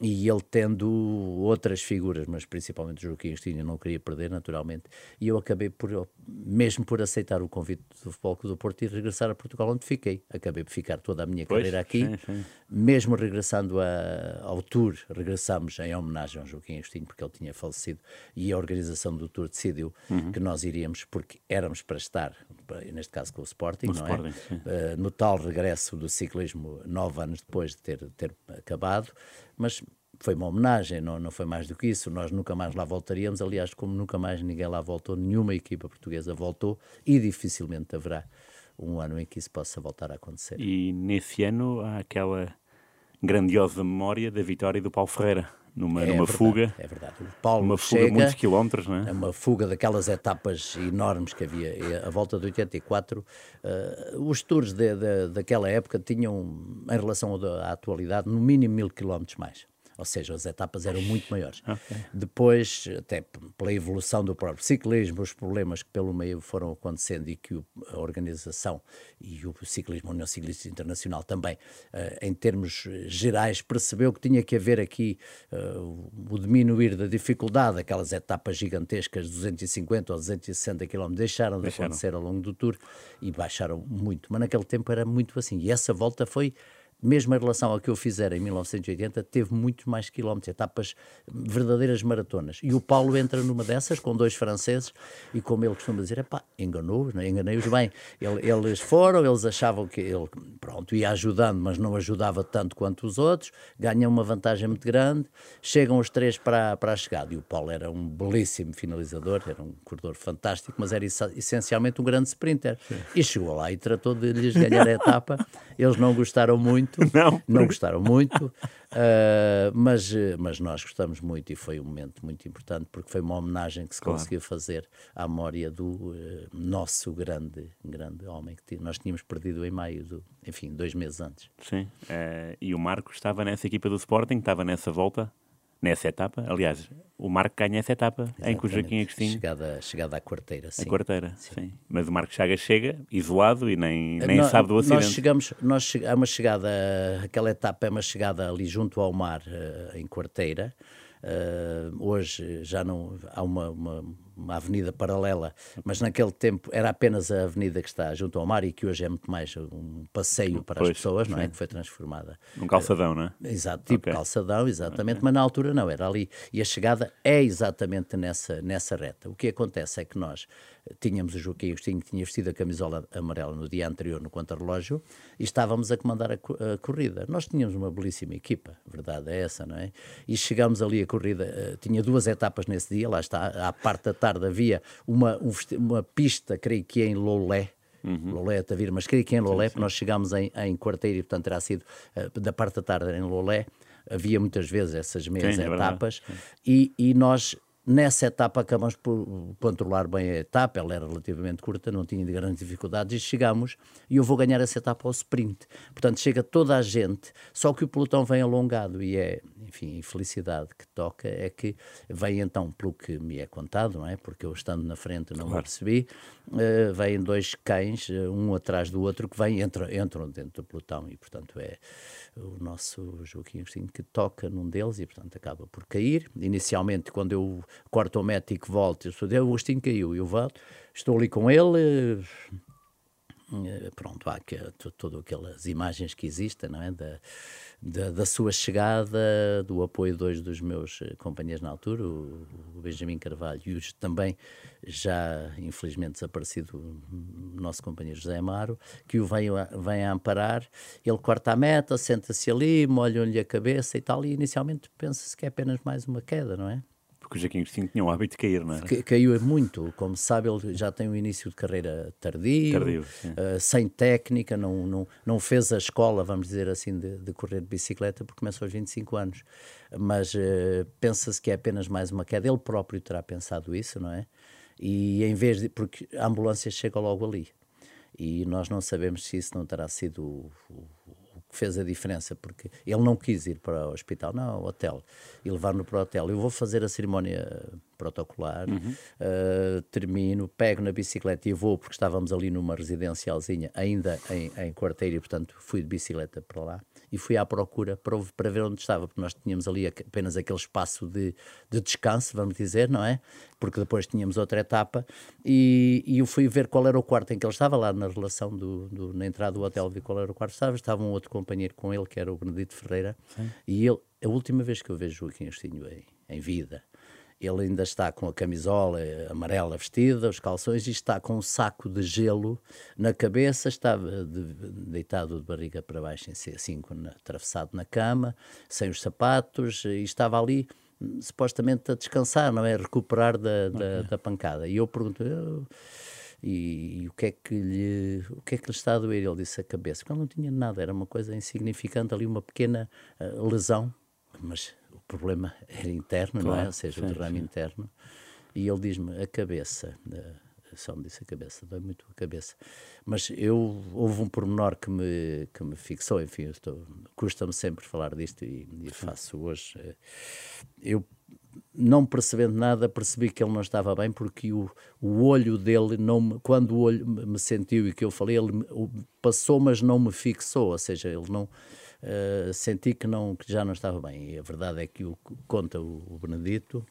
e ele tendo outras figuras, mas principalmente o Joaquim Agostinho, não queria perder, naturalmente, e eu acabei por, mesmo por aceitar o convite do Futebol Clube do Porto e regressar a Portugal, onde fiquei. Acabei por ficar toda a minha pois, carreira aqui, sim, sim. mesmo regressando a, ao Tour, regressamos em homenagem ao Joaquim Agostinho, porque ele tinha falecido, e a organização do Tour decidiu uhum. que nós iríamos, porque éramos para estar, neste caso com o Sporting, o não é? Sporting, é? Uh, no tal regresso do ciclismo, nove anos depois de ter, ter acabado, mas foi uma homenagem, não, não foi mais do que isso. Nós nunca mais lá voltaríamos. Aliás, como nunca mais ninguém lá voltou, nenhuma equipa portuguesa voltou e dificilmente haverá um ano em que isso possa voltar a acontecer. E nesse ano há aquela grandiosa memória da vitória do Paulo Ferreira. Numa, é numa verdade, fuga. É verdade. O Paulo uma fuga de muitos quilómetros, não é? É uma fuga daquelas etapas enormes que havia. A volta de 84, uh, os tours de, de, daquela época tinham, em relação à atualidade, no mínimo mil quilómetros mais ou seja, as etapas eram muito maiores. Okay. Depois, até pela evolução do próprio ciclismo, os problemas que pelo meio foram acontecendo e que a organização e o ciclismo, a União Ciclista Internacional também, uh, em termos gerais, percebeu que tinha que haver aqui uh, o diminuir da dificuldade, aquelas etapas gigantescas, 250 ou 260 km, deixaram de deixaram. acontecer ao longo do Tour e baixaram muito. Mas naquele tempo era muito assim. E essa volta foi mesmo em relação ao que eu fizer em 1980, teve muito mais quilómetros, etapas verdadeiras maratonas. E o Paulo entra numa dessas com dois franceses e, como ele costuma dizer, enganou-os, é? enganei-os bem. Eles foram, eles achavam que ele, pronto, ia ajudando, mas não ajudava tanto quanto os outros, ganham uma vantagem muito grande, chegam os três para, para a chegada. E o Paulo era um belíssimo finalizador, era um corredor fantástico, mas era essencialmente um grande sprinter. Sim. E chegou lá e tratou de lhes ganhar a etapa. Eles não gostaram muito muito, não, não gostaram muito, uh, mas, mas nós gostamos muito e foi um momento muito importante porque foi uma homenagem que se claro. conseguiu fazer à memória do uh, nosso grande, grande homem que nós tínhamos perdido em maio, do, enfim, dois meses antes. Sim, uh, e o Marco estava nessa equipa do Sporting, estava nessa volta? Nessa etapa. Aliás, o Marco ganha essa etapa Exatamente. em que o Joaquim Agostinho. Chegada, chegada à quarteira, sim. A quarteira, sim. sim. Mas o Marco Chagas chega isolado e nem, nem nós, sabe do acidente. Nós chegamos, nós che é uma chegada, aquela etapa é uma chegada ali junto ao mar, uh, em quarteira. Uh, hoje já não há uma, uma uma avenida paralela, mas naquele tempo era apenas a avenida que está junto ao mar e que hoje é muito mais um passeio para pois, as pessoas, não é? Que foi transformada. Um calçadão, não é? Exato, tipo okay. calçadão, exatamente, okay. mas na altura não, era ali. E a chegada é exatamente nessa, nessa reta. O que acontece é que nós tínhamos o Joaquim Agostinho, que tinha vestido a camisola amarela no dia anterior no contrarrelógio, e estávamos a comandar a, a, corrida. Nós tínhamos uma belíssima equipa, verdade é essa, não é? E chegámos ali a corrida, uh, tinha duas etapas nesse dia, lá está, à parte da tarde havia uma, um, uma pista, creio que em Lolé, Uhum. Lolé a Tavira, mas creio que em Lolé, porque nós chegámos em, em quarteiro e portanto terá sido uh, da parte da tarde em Lolé, havia muitas vezes essas meias Sim, é etapas é e, e nós Nessa etapa acabamos por controlar bem a etapa, ela era relativamente curta, não tinha grandes dificuldades, e chegamos, e eu vou ganhar essa etapa ao sprint. Portanto, chega toda a gente, só que o pelotão vem alongado, e é, enfim, a felicidade que toca é que vem então, pelo que me é contado, não é? Porque eu estando na frente não claro. percebi, uh, vêm dois cães, eh, um atrás do outro, que vêm, entram, entram dentro do pelotão, e portanto é o nosso Joaquim Agostinho que toca num deles e, portanto, acaba por cair. Inicialmente, quando eu corto o médico volto, eu sou o Agostinho caiu, eu volto, estou ali com ele, eh, pronto, há que, todas aquelas imagens que existem, não é? Da, da, da, sua chegada, do apoio de dois dos meus eh, companheiros na altura, o, o Benjamin Carvalho e o também já infelizmente desaparecido nosso companheiro José Amaro, que o vem, vem a amparar, ele corta a meta, senta-se ali, molham-lhe a cabeça e tal, e inicialmente pensa-se que é apenas mais uma queda, não é? Porque o Joaquim Agostinho tinha o hábito de cair, não é? Caiu muito, como sabe, ele já tem um início de carreira tardio, tardio uh, sem técnica, não, não, não fez a escola, vamos dizer assim, de, de correr de bicicleta, porque começou aos 25 anos. Mas uh, pensa-se que é apenas mais uma queda, ele próprio terá pensado isso, não é? E em vez de. Porque a ambulância chega logo ali. E nós não sabemos se isso não terá sido o, o fez a diferença, porque ele não quis ir para o hospital, não, hotel, e levar-no para o hotel. Eu vou fazer a cerimónia protocolar, uhum. uh, termino, pego na bicicleta e vou, porque estávamos ali numa residencialzinha, ainda em, em quarteiro, e portanto fui de bicicleta para lá e fui à procura para, para ver onde estava, porque nós tínhamos ali apenas aquele espaço de, de descanso, vamos dizer, não é? Porque depois tínhamos outra etapa e, e eu fui ver qual era o quarto em que ele estava, lá na relação do, do na entrada do hotel, vi qual era o quarto estava, estava um outro companheiro com ele, que era o Benedito Ferreira, Sim. e ele, a última vez que eu vejo Joaquim Agostinho em, em vida, ele ainda está com a camisola amarela vestida, os calções, e está com um saco de gelo na cabeça, estava de, deitado de barriga para baixo, assim, atravessado na cama, sem os sapatos, e estava ali supostamente a descansar, não é? A recuperar da, da, da pancada. E eu pergunto, eu, e, e, o que é que lhe o que é que lhe está a doer? Ele disse a cabeça, porque ele não tinha nada, era uma coisa insignificante, ali uma pequena uh, lesão, mas problema era interno, claro, não é? Ou seja, sim, o derrame sim. interno. E ele diz-me a cabeça, só me disse a cabeça, dói muito a cabeça. Mas eu, houve um pormenor que me, que me fixou, enfim, custa-me sempre falar disto e, e faço hoje. Eh, eu, não percebendo nada, percebi que ele não estava bem porque o, o olho dele, não me, quando o olho me sentiu e que eu falei, ele passou, mas não me fixou, ou seja, ele não uh, senti que, não, que já não estava bem. E a verdade é que o conta o, o Benedito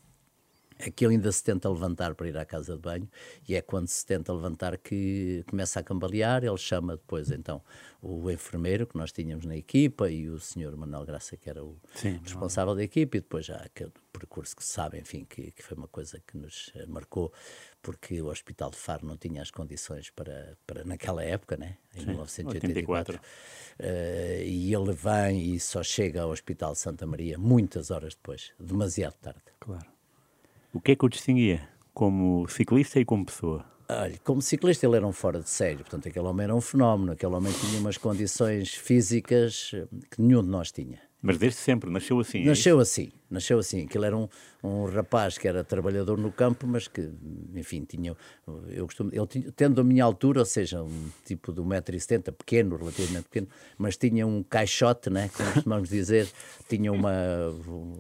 é que ele ainda se tenta levantar para ir à casa de banho e é quando se tenta levantar que começa a cambalear, ele chama depois então o enfermeiro que nós tínhamos na equipa e o senhor Manuel Graça que era o Sim, responsável não. da equipa e depois já aquele percurso que se sabe, enfim, que, que foi uma coisa que nos eh, marcou porque o Hospital de Faro não tinha as condições para, para naquela época, né? em Sim, 1984. Uh, eh, e ele vem e só chega ao Hospital de Santa Maria muitas horas depois, demasiado tarde. Claro. O que é que o distinguia como ciclista e como pessoa? Olha, como ciclista ele era um fora de série, portanto aquele homem era um fenómeno, aquele homem tinha umas condições físicas que nenhum de nós tinha. Mas desde sempre, nasceu assim? É nasceu é assim, nasceu assim. Aquilo era um, um rapaz que era trabalhador no campo, mas que, enfim, tinha. Eu costumo. Ele tinha, tendo a minha altura, ou seja, um tipo de 1,70m, pequeno, relativamente pequeno, mas tinha um caixote, né, como costumamos dizer, tinha uma.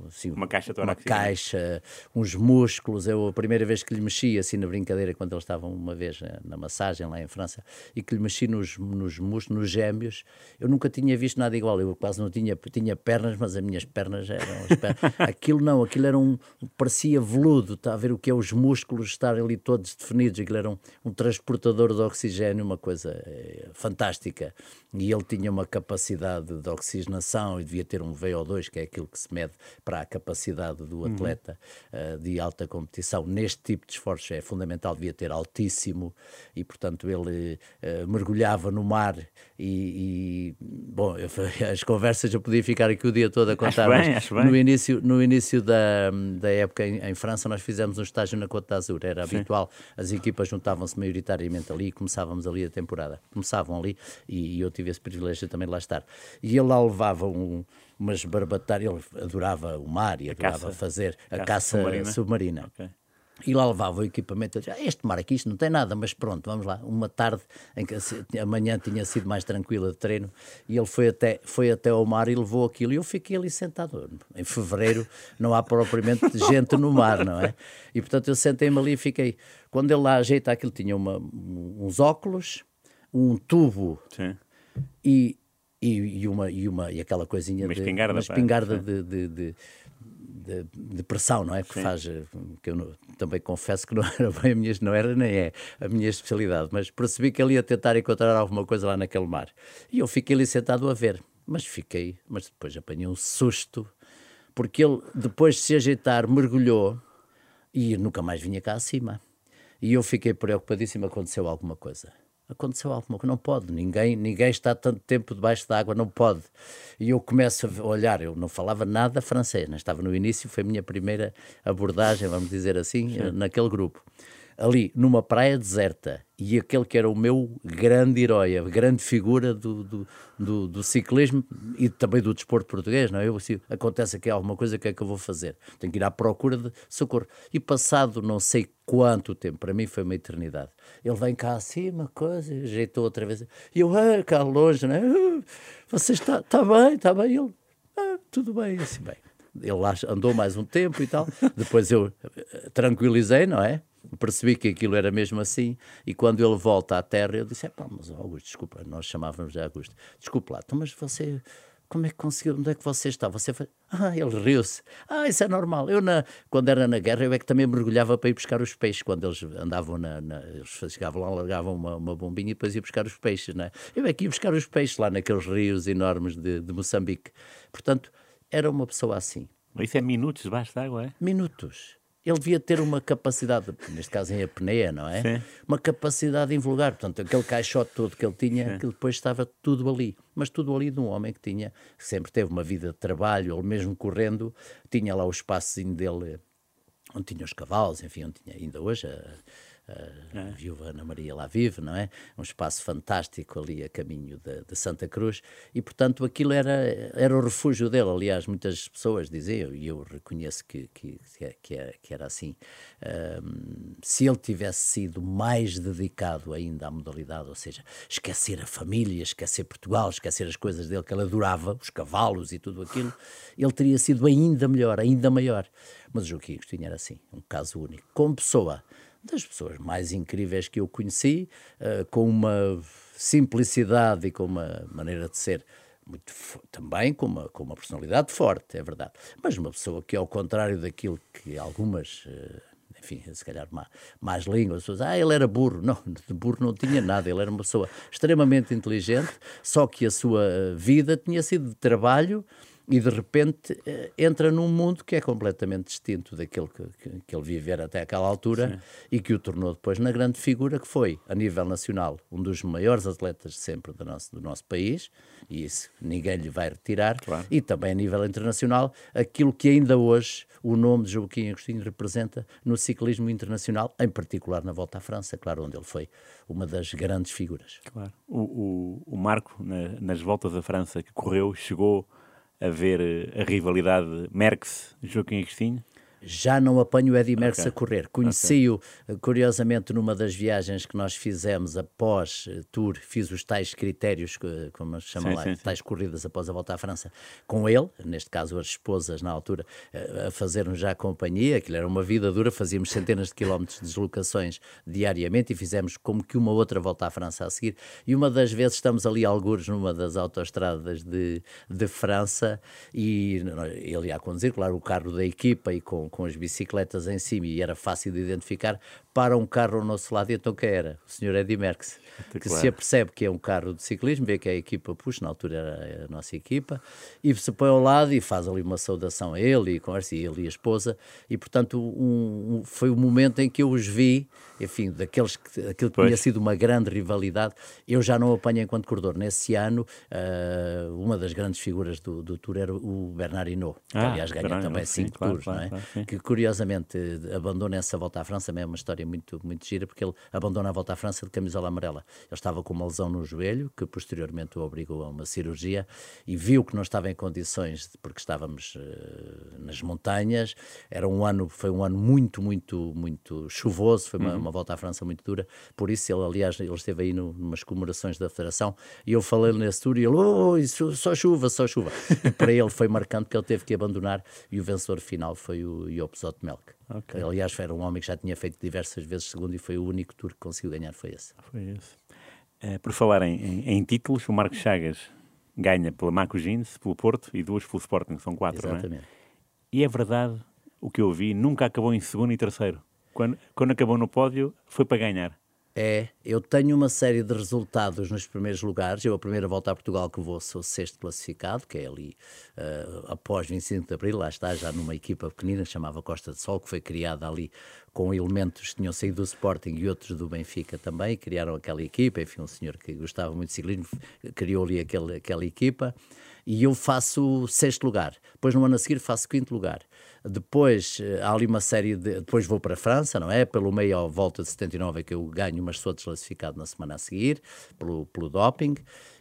Assim, uma caixa Uma caixa, uns músculos. Eu, a primeira vez que lhe mexi, assim, na brincadeira, quando ele estava uma vez eh, na massagem lá em França, e que lhe mexi nos, nos músculos, nos gêmeos, eu nunca tinha visto nada igual. Eu quase não tinha. tinha pernas, mas as minhas pernas eram. As pernas, aquilo não, aquilo era um, parecia veludo, está a ver o que é os músculos estarem ali todos definidos, aquilo era um, um transportador de oxigênio, uma coisa é, fantástica. E ele tinha uma capacidade de oxigenação e devia ter um VO2, que é aquilo que se mede para a capacidade do uhum. atleta uhum. uh, de alta competição. Neste tipo de esforços é fundamental, devia ter altíssimo e, portanto, ele uh, mergulhava no mar e, e bom, eu, as conversas eu podia ficar aqui o dia todo a contar, acho bem, acho bem. no início, no início da, da época em, em França nós fizemos um estágio na Côte d'Azur, era Sim. habitual, as equipas juntavam-se maioritariamente ali e começávamos ali a temporada, começavam ali e, e eu tive esse privilégio também de lá estar. E ele lá levava um, umas barbatárias, ele adorava o mar e adorava caça, fazer a caça, caça submarina. submarina. Okay. E lá levava o equipamento. Ah, este mar aqui, isto não tem nada, mas pronto, vamos lá. Uma tarde em que a manhã tinha sido mais tranquila de treino e ele foi até, foi até ao mar e levou aquilo. E eu fiquei ali sentado. Em fevereiro não há propriamente gente no mar, não é? E portanto eu sentei-me ali e fiquei. Quando ele lá ajeita aquilo, tinha uma, uns óculos, um tubo Sim. e. E, e, uma, e, uma, e aquela coisinha uma espingarda, de, uma espingarda de, de, de de, de, pressão, não é? Que Sim. faz, eh, que eu não, também confesso que não era bem a minha, não era nem é a minha especialidade, mas percebi que ele ia tentar encontrar alguma coisa lá naquele mar. E eu fiquei ali sentado a ver, mas fiquei, mas depois apanhei um susto, porque ele, depois de se ajeitar, mergulhou e nunca mais vinha cá acima. E eu fiquei preocupadíssimo, aconteceu alguma coisa aconteceu alguma coisa, não pode, ninguém, ninguém está tanto tempo debaixo d'água, não pode. E eu começo a olhar, eu não falava nada francês, né? estava no início, foi a minha primeira abordagem, vamos dizer assim, Sim. naquele grupo ali numa praia deserta e aquele que era o meu grande herói, a grande figura do, do, do, do ciclismo e também do desporto português, não é? Eu, assim, acontece aqui alguma coisa, o que é que eu vou fazer? Tenho que ir à procura de socorro. E passado não sei quanto tempo, para mim foi uma eternidade, ele vem cá acima, coisa, ajeitou outra vez, e eu, ah, cá longe, não é? Ah, você está, está bem, está bem, ele, ah, tudo bem, assim, bem. Ele lá andou mais um tempo e tal, depois eu eh, tranquilizei, não é? Percebi que aquilo era mesmo assim e quando ele volta à terra eu disse, é pá, mas Augusto, desculpa, nós chamávamos de Augusto, desculpa lá, então, mas você, como é que conseguiu, onde é que você está? Você. Ah, ele riu-se, ah, isso é normal, eu na, quando era na guerra eu é que também mergulhava para ir buscar os peixes, quando eles andavam na, na eles chegavam lá, largavam uma, uma bombinha e depois ia buscar os peixes, não é? Eu é que ia buscar os peixes lá naqueles rios enormes de, de Moçambique, portanto, era uma pessoa assim. Isso é minutos debaixo d'água, é? Minutos ele devia ter uma capacidade, neste caso em apneia, não é? Sim. Uma capacidade invulgar. Portanto, aquele caixote todo que ele tinha, que depois estava tudo ali. Mas tudo ali de um homem que tinha, sempre teve uma vida de trabalho, ele mesmo correndo, tinha lá o espaçozinho dele, onde tinha os cavalos, enfim, onde tinha ainda hoje a, a é. viúva Ana Maria lá vive, não é? Um espaço fantástico ali a caminho de, de, Santa Cruz e, portanto, aquilo era, era o refúgio dele. Aliás, muitas pessoas diziam, e eu reconheço que, que, que, é, que era assim, um, se ele tivesse sido mais dedicado ainda à modalidade, ou seja, esquecer a família, esquecer Portugal, esquecer as coisas dele que ele adorava, os cavalos e tudo aquilo, ele teria sido ainda melhor, ainda maior. Mas o Joaquim Agostinho era assim, um caso único. Como pessoa, das pessoas mais incríveis que eu conheci, uh, com uma simplicidade e com uma maneira de ser muito também com uma, com uma personalidade forte, é verdade. Mas uma pessoa que, ao contrário daquilo que algumas, uh, enfim, se calhar mais, mais línguas, pessoas, ah, ele era burro. Não, de burro não tinha nada, ele era uma pessoa extremamente inteligente, só que a sua vida tinha sido de trabalho e de repente eh, entra num mundo que é completamente distinto daquele que, que, que ele vivera até aquela altura Sim. e que o tornou depois na grande figura que foi, a nível nacional, um dos maiores atletas sempre do nosso, do nosso país, e isso ninguém lhe vai retirar, claro. e também a nível internacional, aquilo que ainda hoje o nome de Joaquim Agostinho representa no ciclismo internacional, em particular na Volta à França, claro, onde ele foi uma das grandes figuras. Claro. O, o, o Marco, na, nas voltas à França que correu, chegou a ver eh, a rivalidade Merckx-Joaquim Agostinho? Já não apanho o Eddie Merckx okay. a correr. Conheci-o, okay. curiosamente, numa das viagens que nós fizemos após uh, tour, fiz os tais critérios, como se chama sim, lá, sim, tais sim. corridas após a volta à França, com ele, neste caso as esposas na altura, uh, a fazer-nos já companhia. Aquilo era uma vida dura, fazíamos centenas de quilómetros de deslocações diariamente e fizemos como que uma outra volta à França a seguir. E uma das vezes estamos ali, algures, numa das autoestradas de, de França e ele ia a conduzir, claro, o carro da equipa e com com, as bicicletas em cima e era fácil de identificar, para um carro ao nosso lado, e então quem era? O senhor Eddie Merckx, que claro. se apercebe que é um carro de ciclismo, vê que é a equipa puxa, na altura era a nossa equipa, e se põe ao lado e faz ali uma saudação a ele, e conversa, e ele e a esposa, e portanto um, um, foi o momento em que eu os vi, enfim, daqueles que, aquilo que tinha sido uma grande rivalidade, eu já não apanhei enquanto corredor. Nesse ano, uh, uma das grandes figuras do, do Tour era o Bernard Hinault, que ah, aliás ganha também cinco claro, Tours, claro, não é? Claro, que curiosamente abandona essa volta à França, também é uma história muito, muito gira, porque ele abandona a volta à França de camisola amarela. Ele estava com uma lesão no joelho, que posteriormente o obrigou a uma cirurgia, e viu que não estava em condições, porque estávamos uh, nas montanhas, era um ano, foi um ano muito, muito, muito chuvoso, foi uma, uhum. uma volta à França muito dura, por isso ele, aliás, ele esteve aí no, numas comemorações da Federação, e eu falei nesse tour, e ele, oh, isso, só chuva, só chuva. E para ele foi marcante que ele teve que abandonar, e o vencedor final foi o Joop Zotemelk. Okay. Aliás, era um homem que já tinha feito diversas vezes segundo e foi o único tour que conseguiu ganhar, foi esse. Foi esse. Uh, por falar em, em, em, títulos, o Marcos Chagas ganha pela Marco Jeans, pelo Porto e duas pelo Sporting, são quatro, Exatamente. não é? E é verdade, o que eu vi, nunca acabou em segundo e terceiro. Quando, quando acabou no pódio, foi para ganhar. É, eu tenho uma série de resultados nos primeiros lugares. Eu, a primeira volta a Portugal que vou, sou sexto classificado, que é ali uh, após 25 de Abril, lá está, já numa equipa pequenina, chamava Costa de Sol, que foi criada ali com elementos que tinham saído do Sporting e outros do Benfica também, criaram aquela equipa. Enfim, um senhor que gostava muito de ciclismo criou ali aquele, aquela equipa. E eu faço sexto lugar. Depois, no ano a seguir, faço quinto lugar. Depois eh, há ali uma série de. Depois vou para a França, não é? Pelo meio à volta de 79 é que eu ganho, mas sou desclassificado na semana a seguir, pelo, pelo doping.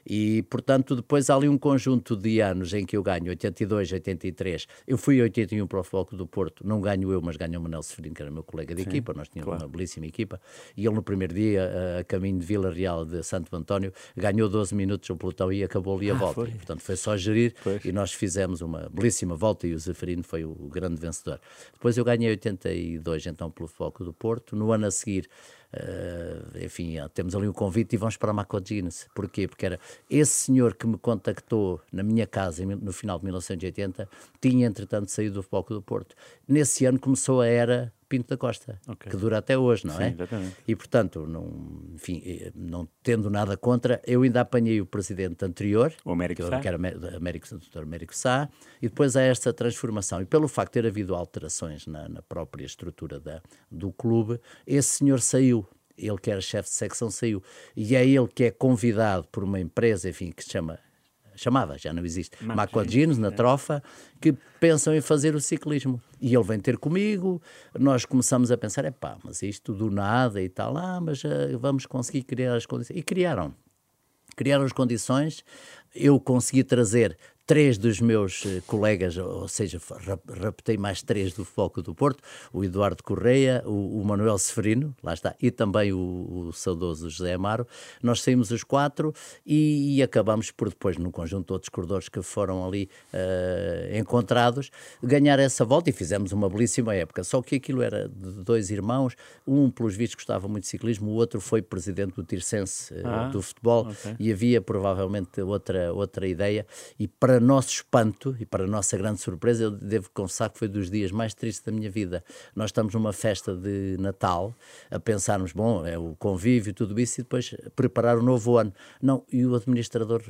E, portanto, depois há ali um conjunto de anos em que eu ganho 82, 83. Eu fui 81 para o Foco do Porto, não ganho eu, mas ganho o Manel Seferino, que era meu colega de Sim, equipa. Nós tínhamos claro. uma belíssima equipa. E ele, no primeiro dia, a caminho de Vila Real de Santo António, ganhou 12 minutos o pelotão e acabou ali a ah, volta. Foi. Portanto, foi só gerir pois. e nós fizemos uma belíssima volta e o Zeferino foi o grande vencedor. Depois eu ganhei 82, então, pelo Foco do Porto. No ano a seguir, Uh, enfim, temos ali um convite e vamos para a Maco Guinness. Porquê? Porque era esse senhor que me contactou na minha casa no final de 1980, tinha entretanto saído do Foco do Porto. Nesse ano começou a era Pinto da Costa, okay. que dura até hoje, não Sim, é? Exatamente. E portanto, não, enfim, eh, não tendo nada contra, eu ainda apanhei o presidente anterior, o Américo que, Sá. que era Américo, o Dr. Américo Sá, e depois há esta transformação. E pelo facto de ter havido alterações na, na própria estrutura da, do clube, esse senhor saiu ele que era chefe de secção saiu, e é ele que é convidado por uma empresa, enfim, que se chama chamava, já não existe, Macoaginos, na é. Trofa, que pensam em fazer o ciclismo. E ele vem ter comigo, nós começamos a pensar, é pá, mas isto do nada e tal, ah, mas uh, vamos conseguir criar as condições. E criaram. Criaram as condições, eu consegui trazer três dos meus eh, colegas, ou seja, raptei mais três do Foco do Porto, o Eduardo Correia, o, o Manuel Seferino, lá está, e também o, o, saudoso José Amaro. Nós saímos os quatro e, e acabamos por depois, num conjunto de outros corredores que foram ali uh, encontrados, ganhar essa volta e fizemos uma belíssima época. Só que aquilo era de dois irmãos, um, pelos vistos, gostava muito de ciclismo, o outro foi presidente do Tirsense uh, ah, do futebol okay. e havia provavelmente outra, outra ideia. E para para nosso espanto e para nossa grande surpresa, eu devo confessar que foi dos dias mais tristes da minha vida. Nós estamos numa festa de Natal a pensarmos, bom, é o convívio, tudo isso, e depois preparar o novo ano. Não, e o administrador,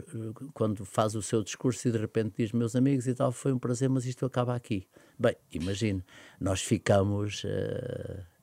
quando faz o seu discurso e de repente diz, meus amigos e tal, foi um prazer, mas isto acaba aqui. Bem, imagine, nós ficamos. Uh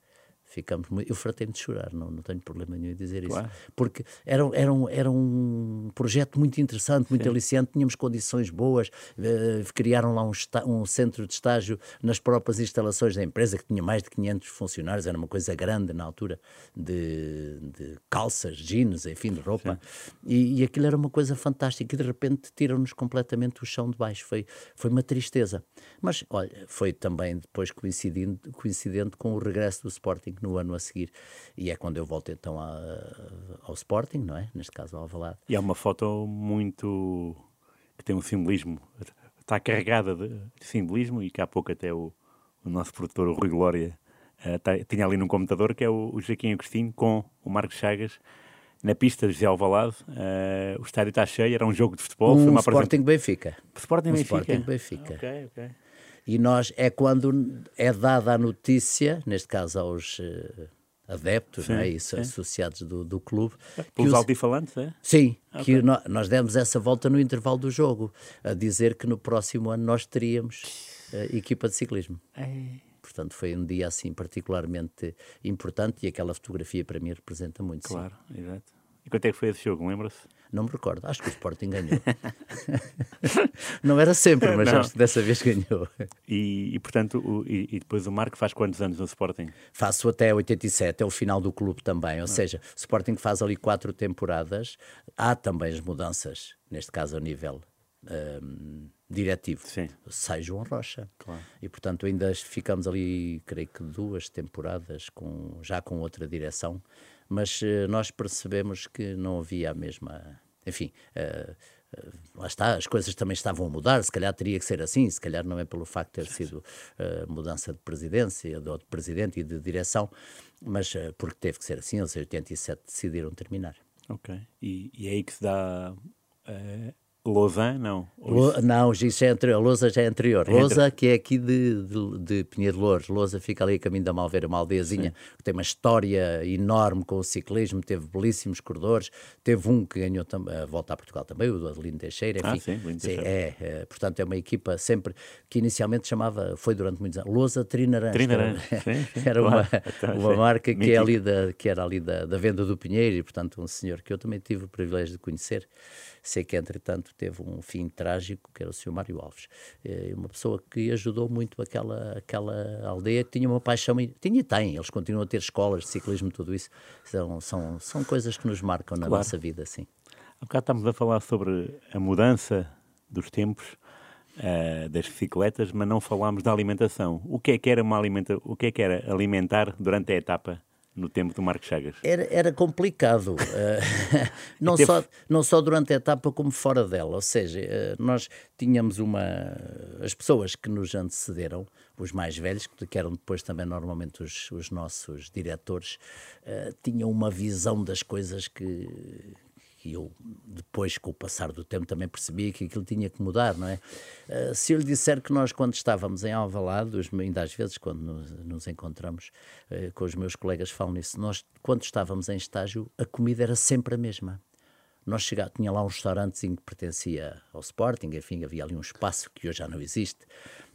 ficamos muito, eu fratei-me de chorar, não, não tenho problema nenhum em dizer claro. isso, porque era, era, um, era um projeto muito interessante, muito Sim. aliciante, tínhamos condições boas, uh, criaram lá um, um, centro de estágio nas próprias instalações da empresa, que tinha mais de 500 funcionários, era uma coisa grande na altura, de, de calças, jeans, enfim, de roupa, e, e, aquilo era uma coisa fantástica, e de repente tiram-nos completamente o chão de baixo, foi, foi uma tristeza. Mas, olha, foi também depois coincidente, coincidente com o regresso do Sporting no ano a seguir. E é quando eu volto então a, ao Sporting, não é? Neste caso ao Alvalade. E é uma foto muito... que tem um simbolismo, está carregada de, simbolismo e que há pouco até o, o nosso produtor, o Rui Glória, uh, tá, tinha ali no computador, que é o, o Joaquim Agostinho com o Marcos Chagas, na pista de José Alvalade. Uh, o estádio está cheio, era um jogo de futebol. Um foi uma Sporting Benfica. Sporting um Benfica. Sporting Benfica. Ok, ok. E nós, é quando é dada a notícia, neste caso aos uh, adeptos, sim, não é isso, associados do, do clube. É, pelos os... altifalantes, é? Sim, okay. que no, nós demos essa volta no intervalo do jogo, a dizer que no próximo ano nós teríamos uh, equipa de ciclismo. É. Portanto, foi um dia assim particularmente importante e aquela fotografia para mim representa muito. Claro, sim. exato. E quanto é que foi esse jogo, lembra-se? Não me recordo, acho que o Sporting ganhou. não era sempre, mas não. acho que dessa vez ganhou. E, e portanto, o, e, e, depois o Marco faz quantos anos no Sporting? Faço até 87, é o final do clube também. Ou não. seja, o Sporting faz ali quatro temporadas. Há também as mudanças, neste caso a nível um, diretivo. Sim. Sai João Rocha. Claro. E portanto ainda ficamos ali, creio que duas temporadas com, já com outra direção mas uh, nós percebemos que não havia a mesma. Enfim, uh, uh, lá está, as coisas também estavam a mudar, se calhar teria que ser assim, se calhar não é pelo facto de ter sido mudança de presidência, de, de presidente e de direção, mas porque teve que ser assim, em 87 decidiram terminar. Ok, e, e é aí que se dá Lausanne, não? Lo, não, isso é anterior. Lousa já é anterior. É Lousa, que é aqui de, de, de Pinheiro de Louros. Lousa fica ali a caminho da Malveira, uma aldeiazinha, Sim. que tem uma história enorme com o ciclismo, teve belíssimos corredores. Teve um que ganhou a volta a Portugal também, o Adelino Teixeira. Enfim, ah, sim, Lindo Teixeira. É, é, portanto, é uma equipa sempre que inicialmente chamava, foi durante muitos anos, Lousa Trinarãs. Trinarãs, Era uma, claro. uma marca que, é ali da, que era ali da, da venda do Pinheiro e, portanto, um senhor que eu também tive o privilégio de conhecer. Sei que, entretanto, teve um fim trágico, que era o Sr. Mário Alves. É uma pessoa que ajudou muito aquela, aquela aldeia, que tinha uma paixão, tinha e tem, eles continuam a ter escolas de ciclismo, tudo isso. São, são, são coisas que nos marcam na claro. nossa vida, sim. Há bocado estamos a falar sobre a mudança dos tempos, uh, das bicicletas, mas não falámos da alimentação. O que é que era uma alimenta... o que é que era alimentar durante a etapa no tempo do Marcos Chagas? Era, era complicado, uh, não, só, não só durante a etapa como fora dela, ou seja, uh, nós tínhamos uma... as pessoas que nos antecederam, os mais velhos, que eram depois também normalmente os, os nossos diretores, uh, tinham uma visão das coisas que e eu depois, com o passar do tempo, também percebi que aquilo tinha que mudar, não é? Uh, se eu lhe disser que nós, quando estávamos em Alvalade, ainda às vezes, quando nos, encontramos uh, com os meus colegas falam nisso, nós, quando estávamos em estágio, a comida era sempre a mesma. Nós chegávamos, tinha lá um restaurantezinho que pertencia ao Sporting, enfim, havia ali um espaço que hoje já não existe,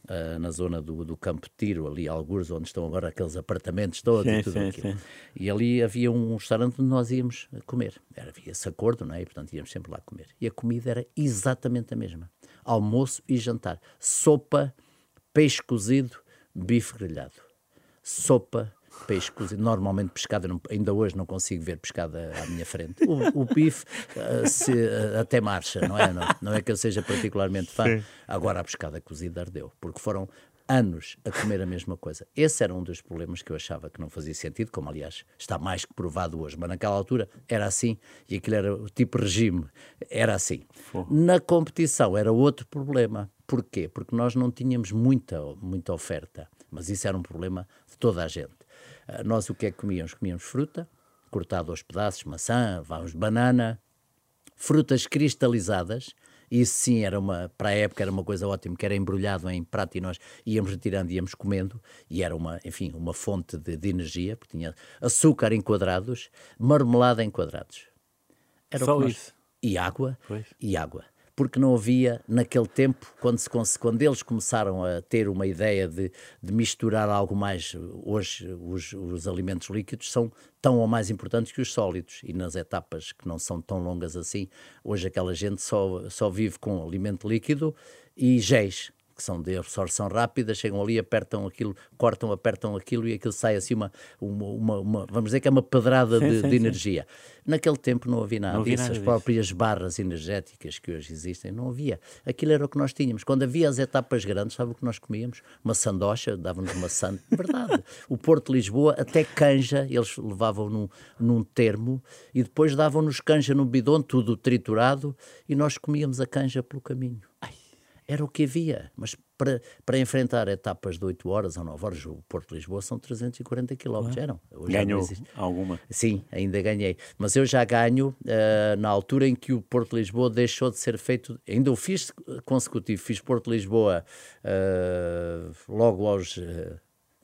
uh, na zona do, do Campo Tiro, ali alguns, onde estão agora aqueles apartamentos todos sim, e tudo sim, aquilo. Sim. E ali havia um restaurante onde nós íamos comer. Era, havia esse acordo, não é? E, portanto, íamos sempre lá comer. E a comida era exatamente a mesma. Almoço e jantar. Sopa, peixe cozido, bife grelhado. Sopa, peixe cozido, normalmente pescado, não, ainda hoje não consigo ver pescado à minha frente. O, o bife uh, se, uh, até marcha, não é? Não, não, é que eu seja particularmente fã. Sim. Agora a pescada cozida ardeu, porque foram anos a comer a mesma coisa. Esse era um dos problemas que eu achava que não fazia sentido, como aliás está mais que provado hoje, mas naquela altura era assim e aquilo era o tipo regime, era assim. Na competição era outro problema. Porquê? Porque nós não tínhamos muita, muita oferta, mas isso era um problema de toda a gente. Ah, nós o que é que comíamos? Comíamos fruta, cortada aos pedaços, maçã, vamos, banana, frutas cristalizadas, isso sim era uma, para a época era uma coisa ótima, que era embrulhado em prato e nós íamos retirando, íamos comendo, e era uma, enfim, uma fonte de, de energia, porque tinha açúcar em quadrados, marmelada em quadrados. Era Só isso? E água, pois. e água porque não havia, naquele tempo, quando, se, quando eles começaram a ter uma ideia de, de misturar algo mais, hoje os, os alimentos líquidos são tão ou mais importantes que os sólidos, e nas etapas que não são tão longas assim, hoje aquela gente só, só vive com alimento líquido e géis, que são de absorção rápida, chegam ali, apertam aquilo, cortam, apertam aquilo e aquilo sai assim uma, uma, uma, uma vamos dizer que é uma pedrada sim, de, sim, de energia. Naquele tempo não havia nada não havia disso, nada as próprias barras energéticas que hoje existem, não havia. Aquilo era o que nós tínhamos. Quando havia as etapas grandes, sabe o que nós comíamos? Uma sandocha, davam-nos uma santa, verdade. o Porto de Lisboa, até canja, eles levavam num, num termo e depois davam-nos canja num bidão, tudo triturado, e nós comíamos a canja pelo caminho. Era o que havia. Mas para, para enfrentar etapas de 8 horas ou 9 horas, o Porto de Lisboa são 340 km. Eram. Hoje Ganhou alguma? Sim, ainda ganhei. Mas eu já ganho uh, na altura em que o Porto de Lisboa deixou de ser feito. Ainda o fiz consecutivo. Fiz Porto de Lisboa uh, logo aos. Uh,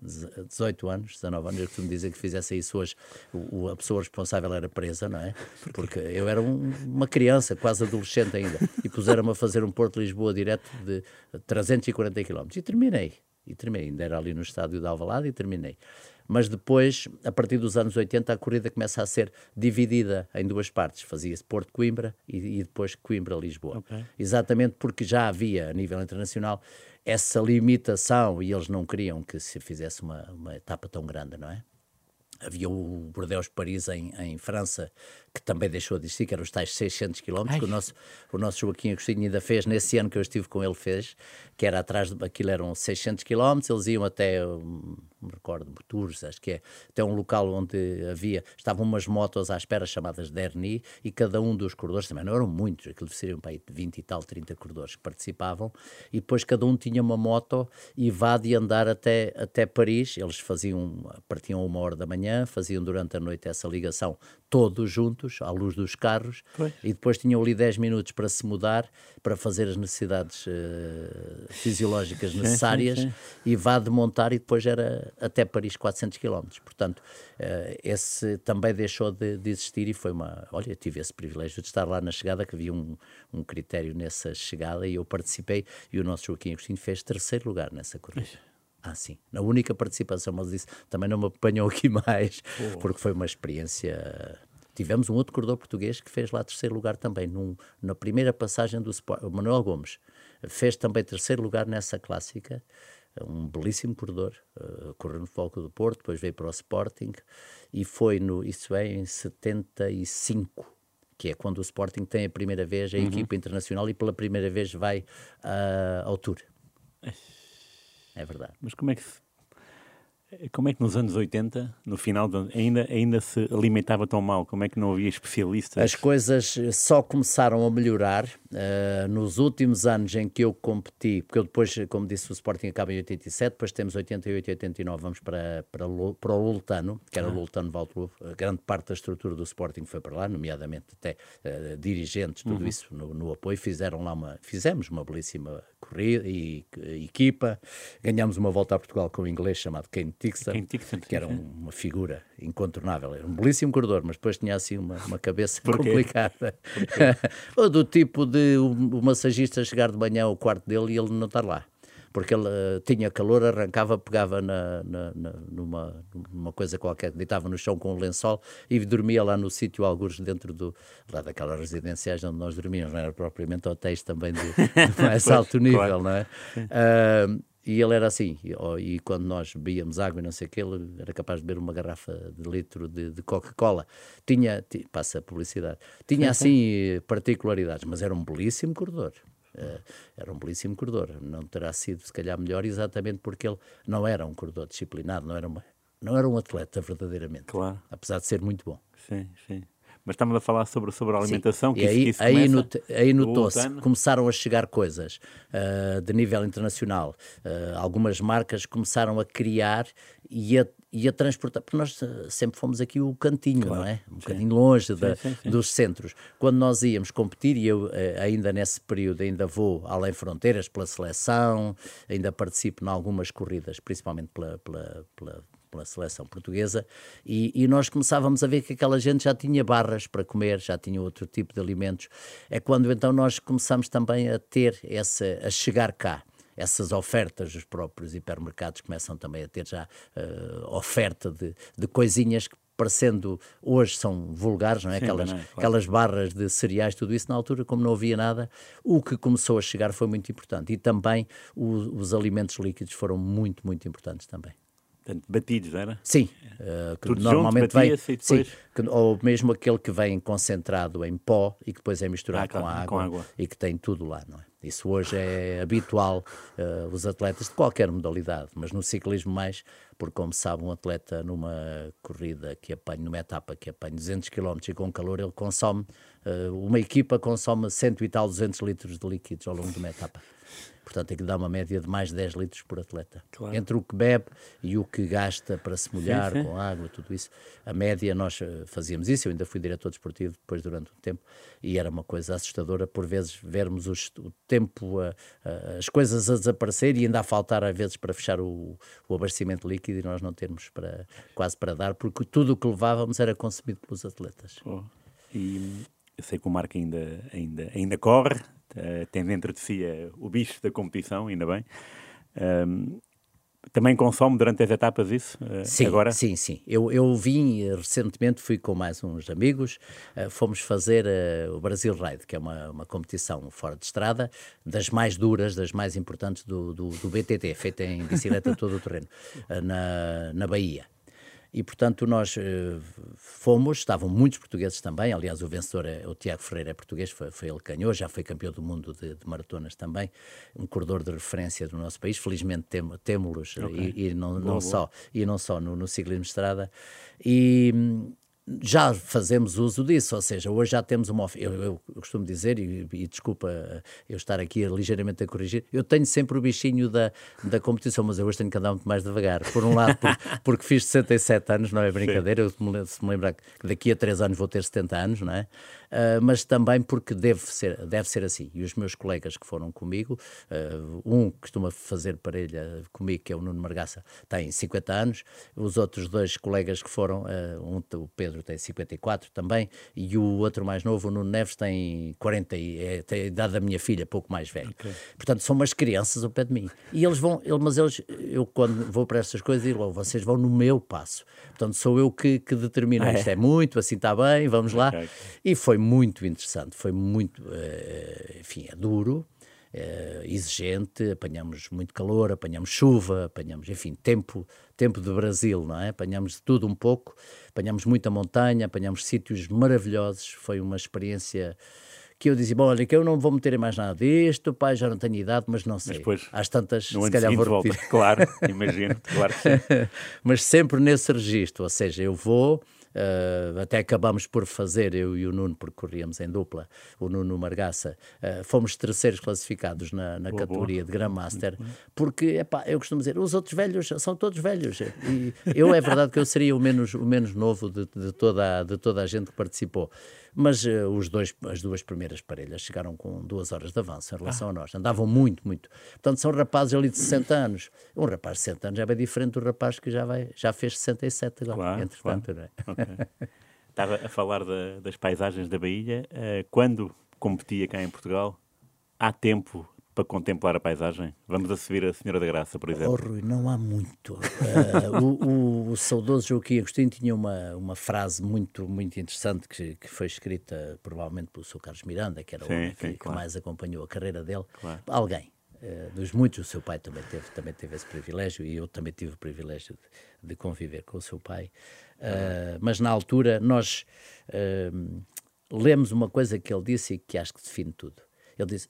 18 anos, 19 anos, eu costumo dizer que fizesse isso hoje, o, a pessoa responsável era presa, não é? Porque eu era um, uma criança, quase adolescente ainda, e puseram-me a fazer um Porto Lisboa direto de 340 km. E terminei, e terminei, ainda era ali no estádio de Alvalade e terminei. Mas depois, a partir dos anos 80, a corrida começa a ser dividida em duas partes. Fazia-se Porto-Coimbra e, e, depois Coimbra-Lisboa. Okay. Exatamente porque já havia, a nível internacional, essa limitação e eles não queriam que se fizesse uma, uma etapa tão grande, não é? Havia o Bordeaux-Paris em, em França, que também deixou de existir, que eram os tais 600 km, que o nosso, o nosso Joaquim Agostinho ainda fez, nesse ano que eu estive com ele, fez, que era atrás, de, aquilo eram 600 km, eles iam até me recordo, Tours, acho que é, até um local onde havia, estavam umas motos à espera chamadas Derni e cada um dos corredores, também não eram muitos, aquilo seriam para aí 20 e tal, 30 corredores que participavam, e depois cada um tinha uma moto e vá de andar até, até Paris, eles faziam, partiam uma hora da manhã, faziam durante a noite essa ligação todos juntos, à luz dos carros, pois. e depois tinham ali 10 minutos para se mudar, para fazer as necessidades uh, fisiológicas necessárias, e vá de montar e depois era até Paris 400 km. Portanto, uh, esse também deixou de, de, existir e foi uma... Olha, tive esse privilégio de estar lá na chegada, que havia um, um critério nessa chegada, e eu participei, e o nosso Joaquim Agostinho fez terceiro lugar nessa corrida. Ah, sim. Na única participação, mas disse, também não me apanhou aqui mais, oh. porque foi uma experiência. Tivemos um outro corredor português que fez lá terceiro lugar também, num, na primeira passagem do Sport, o Manuel Gomes. Fez também terceiro lugar nessa clássica, um belíssimo corredor, uh, correu no Foco do Porto, depois veio para o Sporting e foi no, isso é em 75, que é quando o Sporting tem a primeira vez a uhum. equipa internacional e pela primeira vez vai uh, ao Tour. É verdade. Mas como é que se como é que nos anos 80, no final, ainda, ainda se alimentava tão mal? Como é que não havia especialistas? As coisas só começaram a melhorar uh, nos últimos anos em que eu competi, porque eu depois, como disse, o Sporting acaba em 87, depois temos 88 e 89, vamos para, para, para o Lultano, que era ah. o Lultano Valtruvo. Grande parte da estrutura do Sporting foi para lá, nomeadamente até uh, dirigentes, tudo uhum. isso no, no, apoio. Fizeram lá uma, fizemos uma belíssima corrida e, equipa. Ganhámos uma volta a Portugal com um inglês chamado Kane Tixon, que era um, uma figura incontornável. Era um belíssimo corredor, mas depois tinha assim uma, uma cabeça complicada. do tipo de o, o massagista chegar de manhã ao quarto dele e ele não estar lá porque ele uh, tinha calor, arrancava, pegava na, na, na, numa, numa coisa qualquer, deitava no chão com um lençol e dormia lá no sítio, alguns dentro do, lá daquelas residências onde nós dormíamos, não era propriamente hotéis também de, de mais alto nível, claro. não é? Uh, e ele era assim, e, oh, e, quando nós bebíamos água e não sei o que, ele era capaz de beber uma garrafa de litro de, de Coca-Cola. Tinha, passa a publicidade, tinha assim particularidades, mas era um belíssimo corredor. Uh, era um belíssimo corredor. Não terá sido, se calhar, melhor exatamente porque ele não era um corredor disciplinado, não era, uma, não era um atleta verdadeiramente. Claro. Apesar de ser muito bom. Sim, sim. Mas estamos a falar sobre, sobre a alimentação. Sim. Que e isso, aí, isso aí, aí notou-se, começaram a chegar coisas uh, de nível internacional. Uh, algumas marcas começaram a criar e a, e a transportar, porque nós eh, sempre fomos aqui o cantinho, claro. não é? Um sim. bocadinho longe da, sim, sim, dos centros. Quando nós íamos competir, e eu ainda nesse período ainda vou além fronteiras pela seleção, ainda participo em algumas corridas, principalmente pela, pela, pela pela seleção portuguesa, e, e, nós começávamos a ver que aquela gente já tinha barras para comer, já tinha outro tipo de alimentos. É quando então nós começamos também a ter essa, a chegar cá essas ofertas, os próprios hipermercados começam também a ter já uh, oferta de, de coisinhas que parecendo hoje são vulgares, não é? Sim, aquelas, não é? Claro. aquelas barras de cereais, tudo isso, na altura, como não havia nada, o que começou a chegar foi muito importante. E também o, os alimentos líquidos foram muito, muito importantes também. Portanto, batidos, era? Sim. Uh, que normalmente vem, depois... sim, que, ou mesmo aquele que vem concentrado em pó e que depois é misturado ah, com, água, com, água, e que tem tudo lá, não é? Isso hoje é habitual, uh, os atletas de qualquer modalidade, mas no ciclismo mais, porque como sabe, um atleta numa corrida que apanha, numa etapa que apanha 200 km e com calor, ele consome, uh, uma equipa consome 100 e tal, 200 litros de líquidos ao longo de uma etapa. Portanto, tem que dar uma média de mais de 10 litros por atleta. Claro. Entre o que bebe e o que gasta para se molhar sim, sim. com água, tudo isso. A média, nós eh, fazíamos isso. Eu ainda fui diretor desportivo depois durante um tempo e era uma coisa assustadora por vezes vermos os, o tempo, a, a, as coisas a desaparecer e ainda a faltar às vezes para fechar o, o abastecimento líquido e nós não termos para, quase para dar, porque tudo o que levávamos era consumido pelos atletas. Oh. E eu sei que o Marco ainda, ainda, ainda corre, uh, tem dentro de si uh, o bicho da competição, ainda bem. Um, também consome durante as etapas isso? Uh, sim, agora? sim, sim. Eu, eu vim recentemente, fui com mais uns amigos, uh, fomos fazer o Brasil Ride, que é uma, uma competição fora de estrada, das mais duras, das mais importantes do, do, do BTT, feita em bicicleta todo o terreno, na, na Bahia. E, portanto, nós uh, fomos, estavam muitos portugueses também, aliás, o vencedor, é, o Tiago Ferreira, é português, foi, foi ele que ganhou, já foi campeão do mundo de, de, maratonas também, um corredor de referência do nosso país, felizmente tem, temos-los, okay. e, e, não, boa, não boa. só, e não só no, no ciclismo de estrada, e já fazemos uso disso, ou seja, hoje já temos uma. Eu, eu costumo dizer, e, e, desculpa eu estar aqui ligeiramente a corrigir, eu tenho sempre o bichinho da, da competição, mas eu hoje tenho que andar muito mais devagar. Por um lado, por, porque fiz 67 anos, não é brincadeira, Sim. eu, se me lembrar que daqui a 3 anos vou ter 70 anos, não é? Uh, mas também porque deve ser, deve ser assim. E os meus colegas que foram comigo, uh, um costuma fazer parelha comigo, que é o Nuno Margaça, tem 50 anos, os outros dois colegas que foram, uh, um, o Pedro tem 54 também, e o outro mais novo, o Nuno Neves, tem 40, é, tem a idade da minha filha, pouco mais velho. Okay. Portanto, são umas crianças ao pé de mim. E eles vão, ele, mas eles, eu quando vou para essas coisas, digo, vocês vão no meu passo. Portanto, sou eu que, que determino ah, é? isto é muito, assim está bem, vamos lá. Okay. E foi muito interessante, foi muito, uh, enfim, é duro, uh, exigente, apanhamos muito calor, apanhamos chuva, apanhamos, enfim, tempo, tempo de Brasil, não é? Apanhamos de tudo um pouco, apanhamos muita montanha, apanhamos sítios maravilhosos, foi uma experiência que eu dizia, bom, olha, que eu não vou meter em mais nada disto, pai, já não tenho idade, mas não sei. Mas depois, Às tantas, se calhar vou repetir. Volta. Claro, imagino, claro que sim. mas sempre nesse registro, ou seja, eu vou Uh, até acabamos por fazer, eu e o Nuno, porque corríamos em dupla, o Nuno Margaça, uh, fomos terceiros classificados na, na boa, categoria boa. de Grandmaster, porque, epá, eu costumo dizer, os outros velhos são todos velhos. E eu, é verdade que eu seria o menos, o menos novo de, de, toda, de toda a gente que participou mas uh, os dois, as duas primeiras parelhas chegaram com duas horas de avanço em relação ah. a nós, andavam muito, muito. Portanto, são rapazes ali de 60 anos. Um rapaz de 60 anos é bem diferente do rapaz que já, vai, já fez 67 agora, claro, entretanto. Claro. É? Okay. Estava a falar da, das paisagens da Bahia. Uh, quando competia cá em Portugal, há tempo para contemplar a paisagem? Vamos a subir a Senhora da Graça, por exemplo. Oh, Rui, não há muito. Uh, o, o, o, saudoso Joaquim Agostinho tinha uma, uma frase muito, muito interessante que, que foi escrita provavelmente pelo Sr. Carlos Miranda, que era sim, o homem que, claro. que, mais acompanhou a carreira dele. Claro. Alguém. Uh, dos muitos, o seu pai também teve, também teve esse privilégio e eu também tive o privilégio de, de conviver com o seu pai. Uh, mas na altura nós lemos uma coisa que ele disse e que acho que define tudo. Ele disse: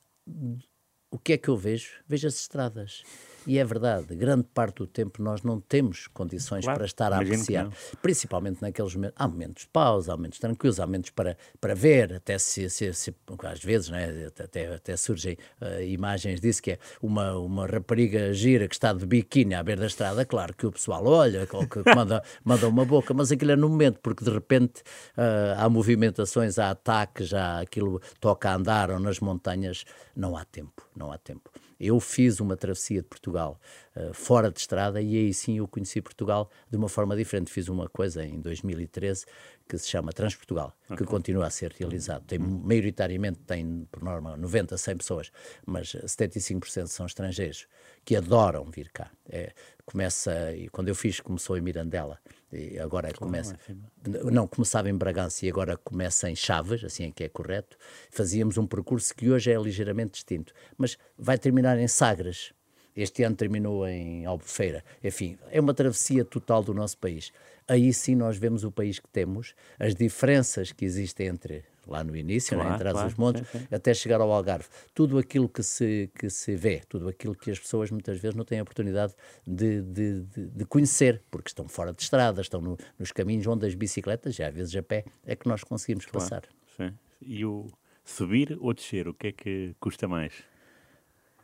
o que é que eu vejo? Vejo as estradas. E é verdade, grande parte do tempo nós não temos condições claro, para estar a apreciar, principalmente naqueles momentos. Há momentos de pausa, há momentos tranquilos, há momentos para, para ver, até se, se, se às vezes né, até, até surgem uh, imagens disso, que é uma, uma rapariga gira que está de biquíni à beira da estrada, claro que o pessoal olha, ou que manda, manda uma boca, mas aquilo é no momento, porque de repente uh, há movimentações, há ataques, já aquilo toca a andar ou nas montanhas, não há tempo, não há tempo. Eu fiz uma travessia de Portugal uh, fora de estrada, e aí sim eu conheci Portugal de uma forma diferente. Fiz uma coisa em 2013 que se chama Transportugal, okay. que continua a ser realizado. Tem, uhum. maioritariamente tem, por norma, 90, 100 pessoas, mas 75% são estrangeiros que adoram vir cá. É, começa, e quando eu fiz, começou em Mirandela, e agora começa. É não, começava em Bragança e agora começa em Chaves, assim é que é correto. Fazíamos um percurso que hoje é ligeiramente distinto, mas vai terminar em Sagres. Este ano terminou em Albufeira. Enfim, é uma travessia total do nosso país. Aí sim nós vemos o país que temos, as diferenças que existem entre lá no início, claro, né, entre claro, os montes, sim, sim. até chegar ao Algarve. Tudo aquilo que se, que se vê, tudo aquilo que as pessoas muitas vezes não têm a oportunidade de, de, de, de conhecer, porque estão fora de estradas, estão no, nos caminhos onde as bicicletas, e às vezes a pé, é que nós conseguimos claro, passar. Sim. E o subir ou descer, o que é que custa mais?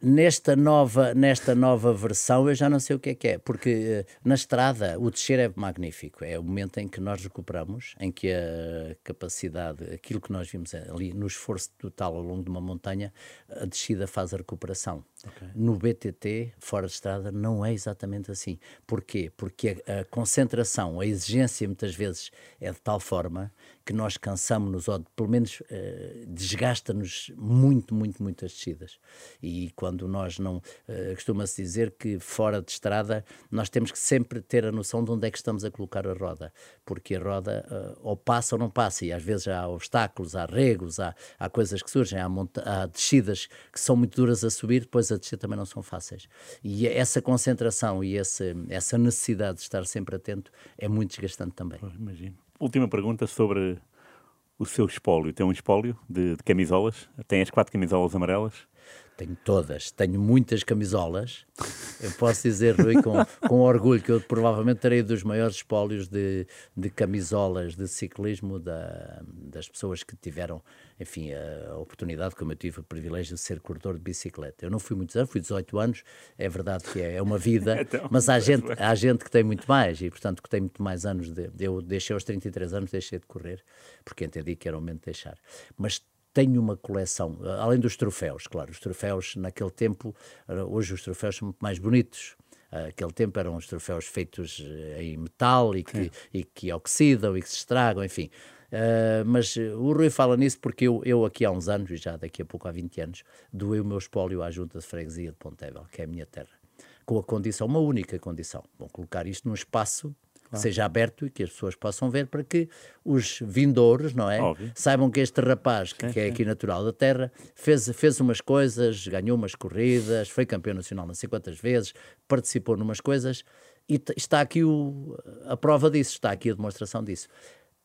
Nesta nova, nesta nova versão eu já não sei o que é que é, porque uh, na estrada o descer é magnífico, é o momento em que nós recuperamos, em que a capacidade, aquilo que nós vimos ali no esforço total ao longo de uma montanha, a descida faz a recuperação. Okay. No BTT, fora de estrada, não é exatamente assim. Porquê? Porque a, a, concentração, a exigência muitas vezes é de tal forma que nós cansamos-nos, ou pelo menos uh, desgasta-nos muito, muito, muito as descidas. E quando nós não. Uh, Costuma-se dizer que fora de estrada nós temos que sempre ter a noção de onde é que estamos a colocar a roda, porque a roda uh, ou passa ou não passa, e às vezes há obstáculos, há regos, há, há coisas que surgem, há, há descidas que são muito duras a subir, depois a descer também não são fáceis. E essa concentração e esse, essa necessidade de estar sempre atento é muito desgastante também. imagino. Última pergunta sobre o seu espólio. Tem um espólio de, de camisolas? Tem as quatro camisolas amarelas? Tenho todas, tenho muitas camisolas. Eu posso dizer, Rui, com, com orgulho, que eu provavelmente terei dos maiores espólios de, de camisolas de ciclismo da, das pessoas que tiveram, enfim, a oportunidade, como eu tive o privilégio de ser corredor de bicicleta. Eu não fui muitos anos, fui 18 anos, é verdade que é, é uma vida, então, mas há gente, há gente que tem muito mais e, portanto, que tem muito mais anos. De, eu deixei aos 33 anos, deixei de correr, porque entendi que era o momento de deixar. Mas tenho uma coleção, além dos troféus, claro, os troféus naquele tempo, hoje os troféus são muito mais bonitos. Aquele tempo eram os troféus feitos eh, em metal e que, e que oxidam e que se estragam, enfim. Uh, mas o Rui fala nisso porque eu, eu aqui há uns anos, e já daqui a pouco há 20 anos, doei o meu espólio à Junta de Freguesia de Pontevel, que é a minha terra, com a condição, uma única condição, vão colocar isto num espaço que seja aberto e que as pessoas possam ver para que os vindouros, não é? Óbvio. Saibam que este rapaz, que, sim, que é aqui natural da terra, fez, fez umas coisas, ganhou umas corridas, foi campeão nacional não sei quantas vezes, participou numas coisas e está aqui o, a prova disso, está aqui a demonstração disso.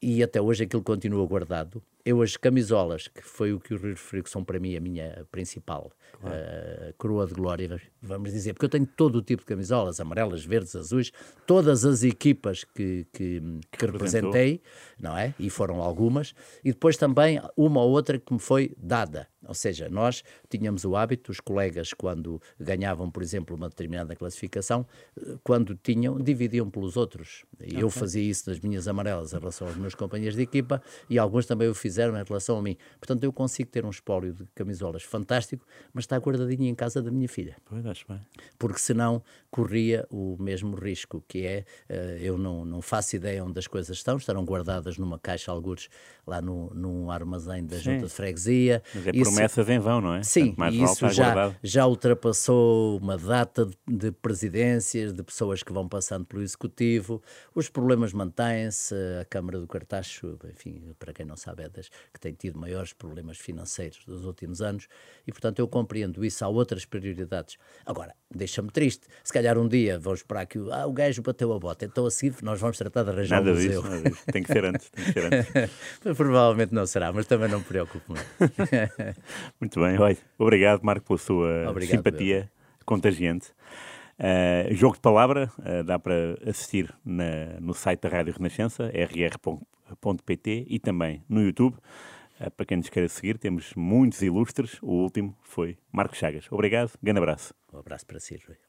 E até hoje aquilo continua guardado eu as camisolas, que foi o que o Rio referiu, que são para mim a minha principal claro. uh, coroa de glória, vamos dizer, porque eu tenho todo o tipo de camisolas, amarelas, verdes, azuis, todas as equipas que, que, que, que representei, não é? E foram algumas, e depois também uma ou outra que me foi dada. Ou seja, nós tínhamos o hábito, os colegas, quando ganhavam, por exemplo, uma determinada classificação, eh, quando tinham, dividiam pelos outros. E okay. eu fazia isso nas minhas amarelas em relação aos meus companheiros de equipa, e alguns também o fizeram fizeram em relação a mim. Portanto, eu consigo ter um espólio de camisolas fantástico, mas está guardadinho em casa da minha filha. Pois, acho bem. Porque senão corria o mesmo risco, que é, uh, eu não, não faço ideia onde as coisas estão, estarão guardadas numa caixa, algures, lá no, num armazém da Sim. Junta de Freguesia. Mas é isso, promessas em vão, não é? Sim, e isso já, já ultrapassou uma data de, de presidências, de pessoas que vão passando pelo Executivo, os problemas mantêm-se, a Câmara do Cartacho, enfim, para quem não sabe, é das que têm tido maiores problemas financeiros dos últimos anos e, portanto, eu compreendo isso. Há outras prioridades. Agora, deixa-me triste. Se calhar um dia vamos esperar que ah, o gajo bateu a bota, então a seguir nós vamos tratar de arranjar nada um museu. Disso, nada disso. Tem que ser antes. Tem que ser antes. Provavelmente não será, mas também não me preocupo muito. muito bem, olha, obrigado, Marco, pela sua obrigado, simpatia meu. contagiante. Uh, jogo de palavra uh, dá para assistir na, no site da Rádio Renascença, rr.pt e também no YouTube. Uh, para quem nos queira seguir, temos muitos ilustres. O último foi Marcos Chagas. Obrigado, grande abraço. Um abraço para si, Rui.